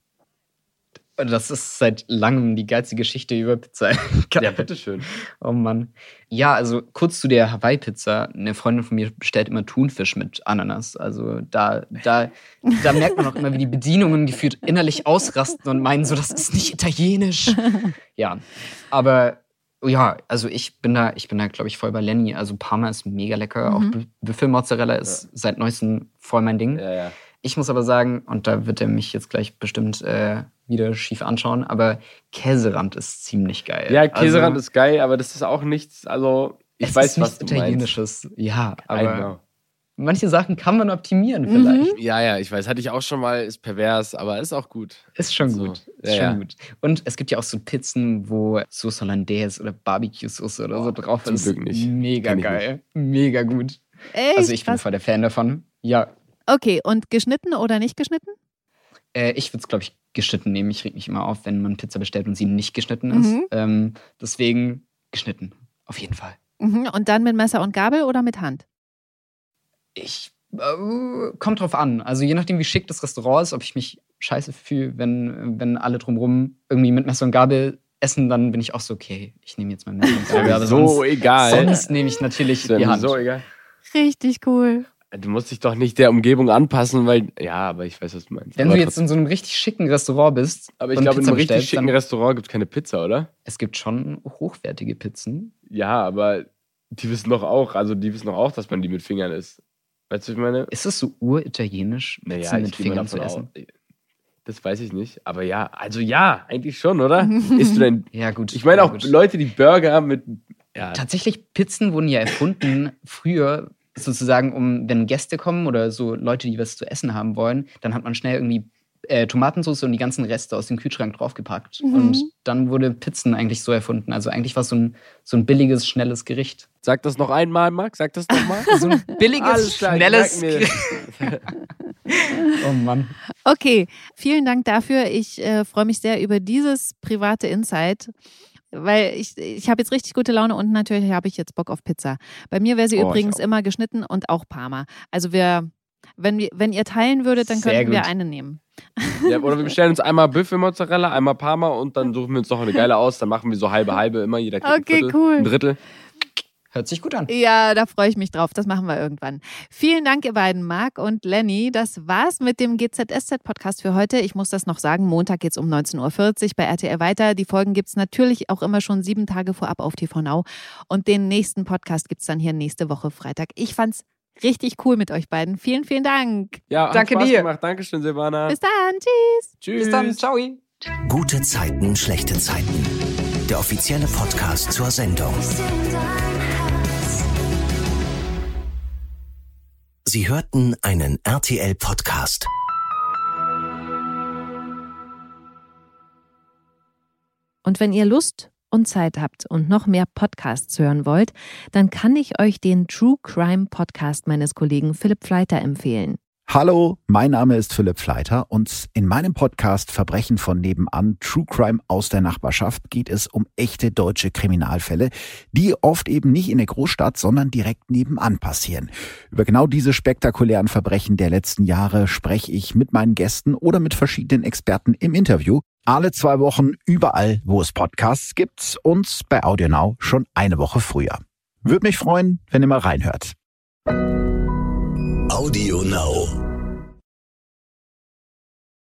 Das ist seit langem die geilste Geschichte über Pizza. <laughs> Ja, bitteschön. Oh Mann. Ja, also kurz zu der Hawaii-Pizza. Eine Freundin von mir bestellt immer Thunfisch mit Ananas. Also da, da, da merkt man auch immer, wie die Bedienungen gefühlt innerlich ausrasten und meinen so, das ist nicht italienisch. <laughs> Ja, aber ja, also ich bin da, ich bin da, glaube ich, voll bei Lenny. Also Parma ist mega lecker. Mhm. Auch Bü- Büffelmozzarella ist seit neuestem voll mein Ding. Ja, ja. Ich muss aber sagen, und da wird er mich jetzt gleich bestimmt äh, wieder schief anschauen, aber Käserand ist ziemlich geil. Ja, Käserand also, ist geil, aber das ist auch nichts. Also, ich es weiß, ist was nichts du meinst. Italienisches. Ja, aber manche Sachen kann man optimieren Mhm. vielleicht. Ja, ja, ich weiß. Hatte ich auch schon mal, ist pervers, aber ist auch gut. Ist schon So, gut. ja, Ist schon ja. gut. Und es gibt ja auch so Pizzen, wo Sauce Hollandaise oder Barbecue-Sauce oder so drauf zum ist. Glück nicht. Mega geil. Mega gut. Echt? Also ich bin voll der Fan davon. Ja. Okay, und geschnitten oder nicht geschnitten? Äh, ich würde es, glaube ich, geschnitten nehmen. Ich reg mich immer auf, wenn man Pizza bestellt und sie nicht geschnitten ist. Mhm. Ähm, deswegen geschnitten. Auf jeden Fall. Mhm. Und dann mit Messer und Gabel oder mit Hand? Ich äh, kommt drauf an. Also je nachdem, wie schick das Restaurant ist, ob ich mich scheiße fühle, wenn, wenn alle drumrum irgendwie mit Messer und Gabel essen, dann bin ich auch so, okay, ich nehme jetzt mein Messer und Gabel. <laughs> Aber so sonst, egal. sonst nehme ich natürlich die Hand. so egal. Richtig cool. Du musst dich doch nicht der Umgebung anpassen, weil. Ja, aber ich weiß, was du meinst. Wenn aber du jetzt trotzdem. in so einem richtig schicken Restaurant bist, aber ich glaube, in einem richtig schicken Restaurant gibt es keine Pizza, oder? es gibt schon hochwertige Pizzen. Ja, aber die wissen doch auch, also die wissen doch auch, dass man die mit Fingern isst. Weißt du, was ich meine? Ist es so uritalienisch, Pizzen Naja, mit Fingern zu essen? aus. Das weiß ich nicht. Aber ja, also ja, eigentlich schon, oder? <laughs> Isst du denn. Ja, gut. Ich meine ja, auch gut. Leute, die Burger mit. Ja, Tatsächlich, Pizzen wurden ja erfunden früher, sozusagen, um, wenn Gäste kommen oder so Leute, die was zu essen haben wollen, dann hat man schnell irgendwie äh, Tomatensauce und die ganzen Reste aus dem Kühlschrank draufgepackt. Mhm. Und dann wurde Pizzen eigentlich so erfunden. Also eigentlich war es so ein, so ein billiges, schnelles Gericht. sag das noch einmal, Max. Sag das nochmal. <laughs> So ein billiges, klar, schnelles. Gericht. <laughs> Oh Mann. Okay, vielen Dank dafür. Ich äh, freue mich sehr über dieses private Insight. Weil ich, ich habe jetzt richtig gute Laune und natürlich habe ich jetzt Bock auf Pizza. Bei mir wäre sie Oh, übrigens immer geschnitten und auch Parma. Also wir, wenn, wir, wenn ihr teilen würdet, dann Sehr könnten wir eine nehmen. ja, oder wir bestellen uns einmal Büffelmozzarella, einmal Parma und dann <laughs> suchen wir uns noch eine geile aus. Dann machen wir so halbe halbe immer. Jeder kriegt Okay, cool. Ein Drittel. Hört sich gut an. Ja, da freue ich mich drauf. Das machen wir irgendwann. Vielen Dank, ihr beiden, Marc und Lenny. Das war's mit dem GZSZ-Podcast für heute. Ich muss das noch sagen. Montag geht's um 19.40 Uhr bei RTL weiter. Die Folgen gibt's natürlich auch immer schon sieben Tage vorab auf TV Now. Und den nächsten Podcast gibt's dann hier nächste Woche Freitag. Ich fand's richtig cool mit euch beiden. Vielen, vielen Dank. Ja, Danke Spaß dir. gemacht. Dankeschön, Silvana. Bis dann. Tschüss. Tschüss. Bis dann. Ciao. Gute Zeiten, schlechte Zeiten. Der offizielle Podcast zur Sendung. Sie hörten einen RTL-Podcast. Und wenn ihr Lust und Zeit habt und noch mehr Podcasts hören wollt, dann kann ich euch den True Crime Podcast meines Kollegen Philipp Fleiter empfehlen. Hallo, mein Name ist Philipp Fleiter und in meinem Podcast Verbrechen von nebenan, True Crime aus der Nachbarschaft geht es um echte deutsche Kriminalfälle, die oft eben nicht in der Großstadt, sondern direkt nebenan passieren. Über genau diese spektakulären Verbrechen der letzten Jahre spreche ich mit meinen Gästen oder mit verschiedenen Experten im Interview. Alle zwei Wochen überall, wo es Podcasts gibt und bei AudioNow schon eine Woche früher. Würde mich freuen, wenn ihr mal reinhört. Audio Now.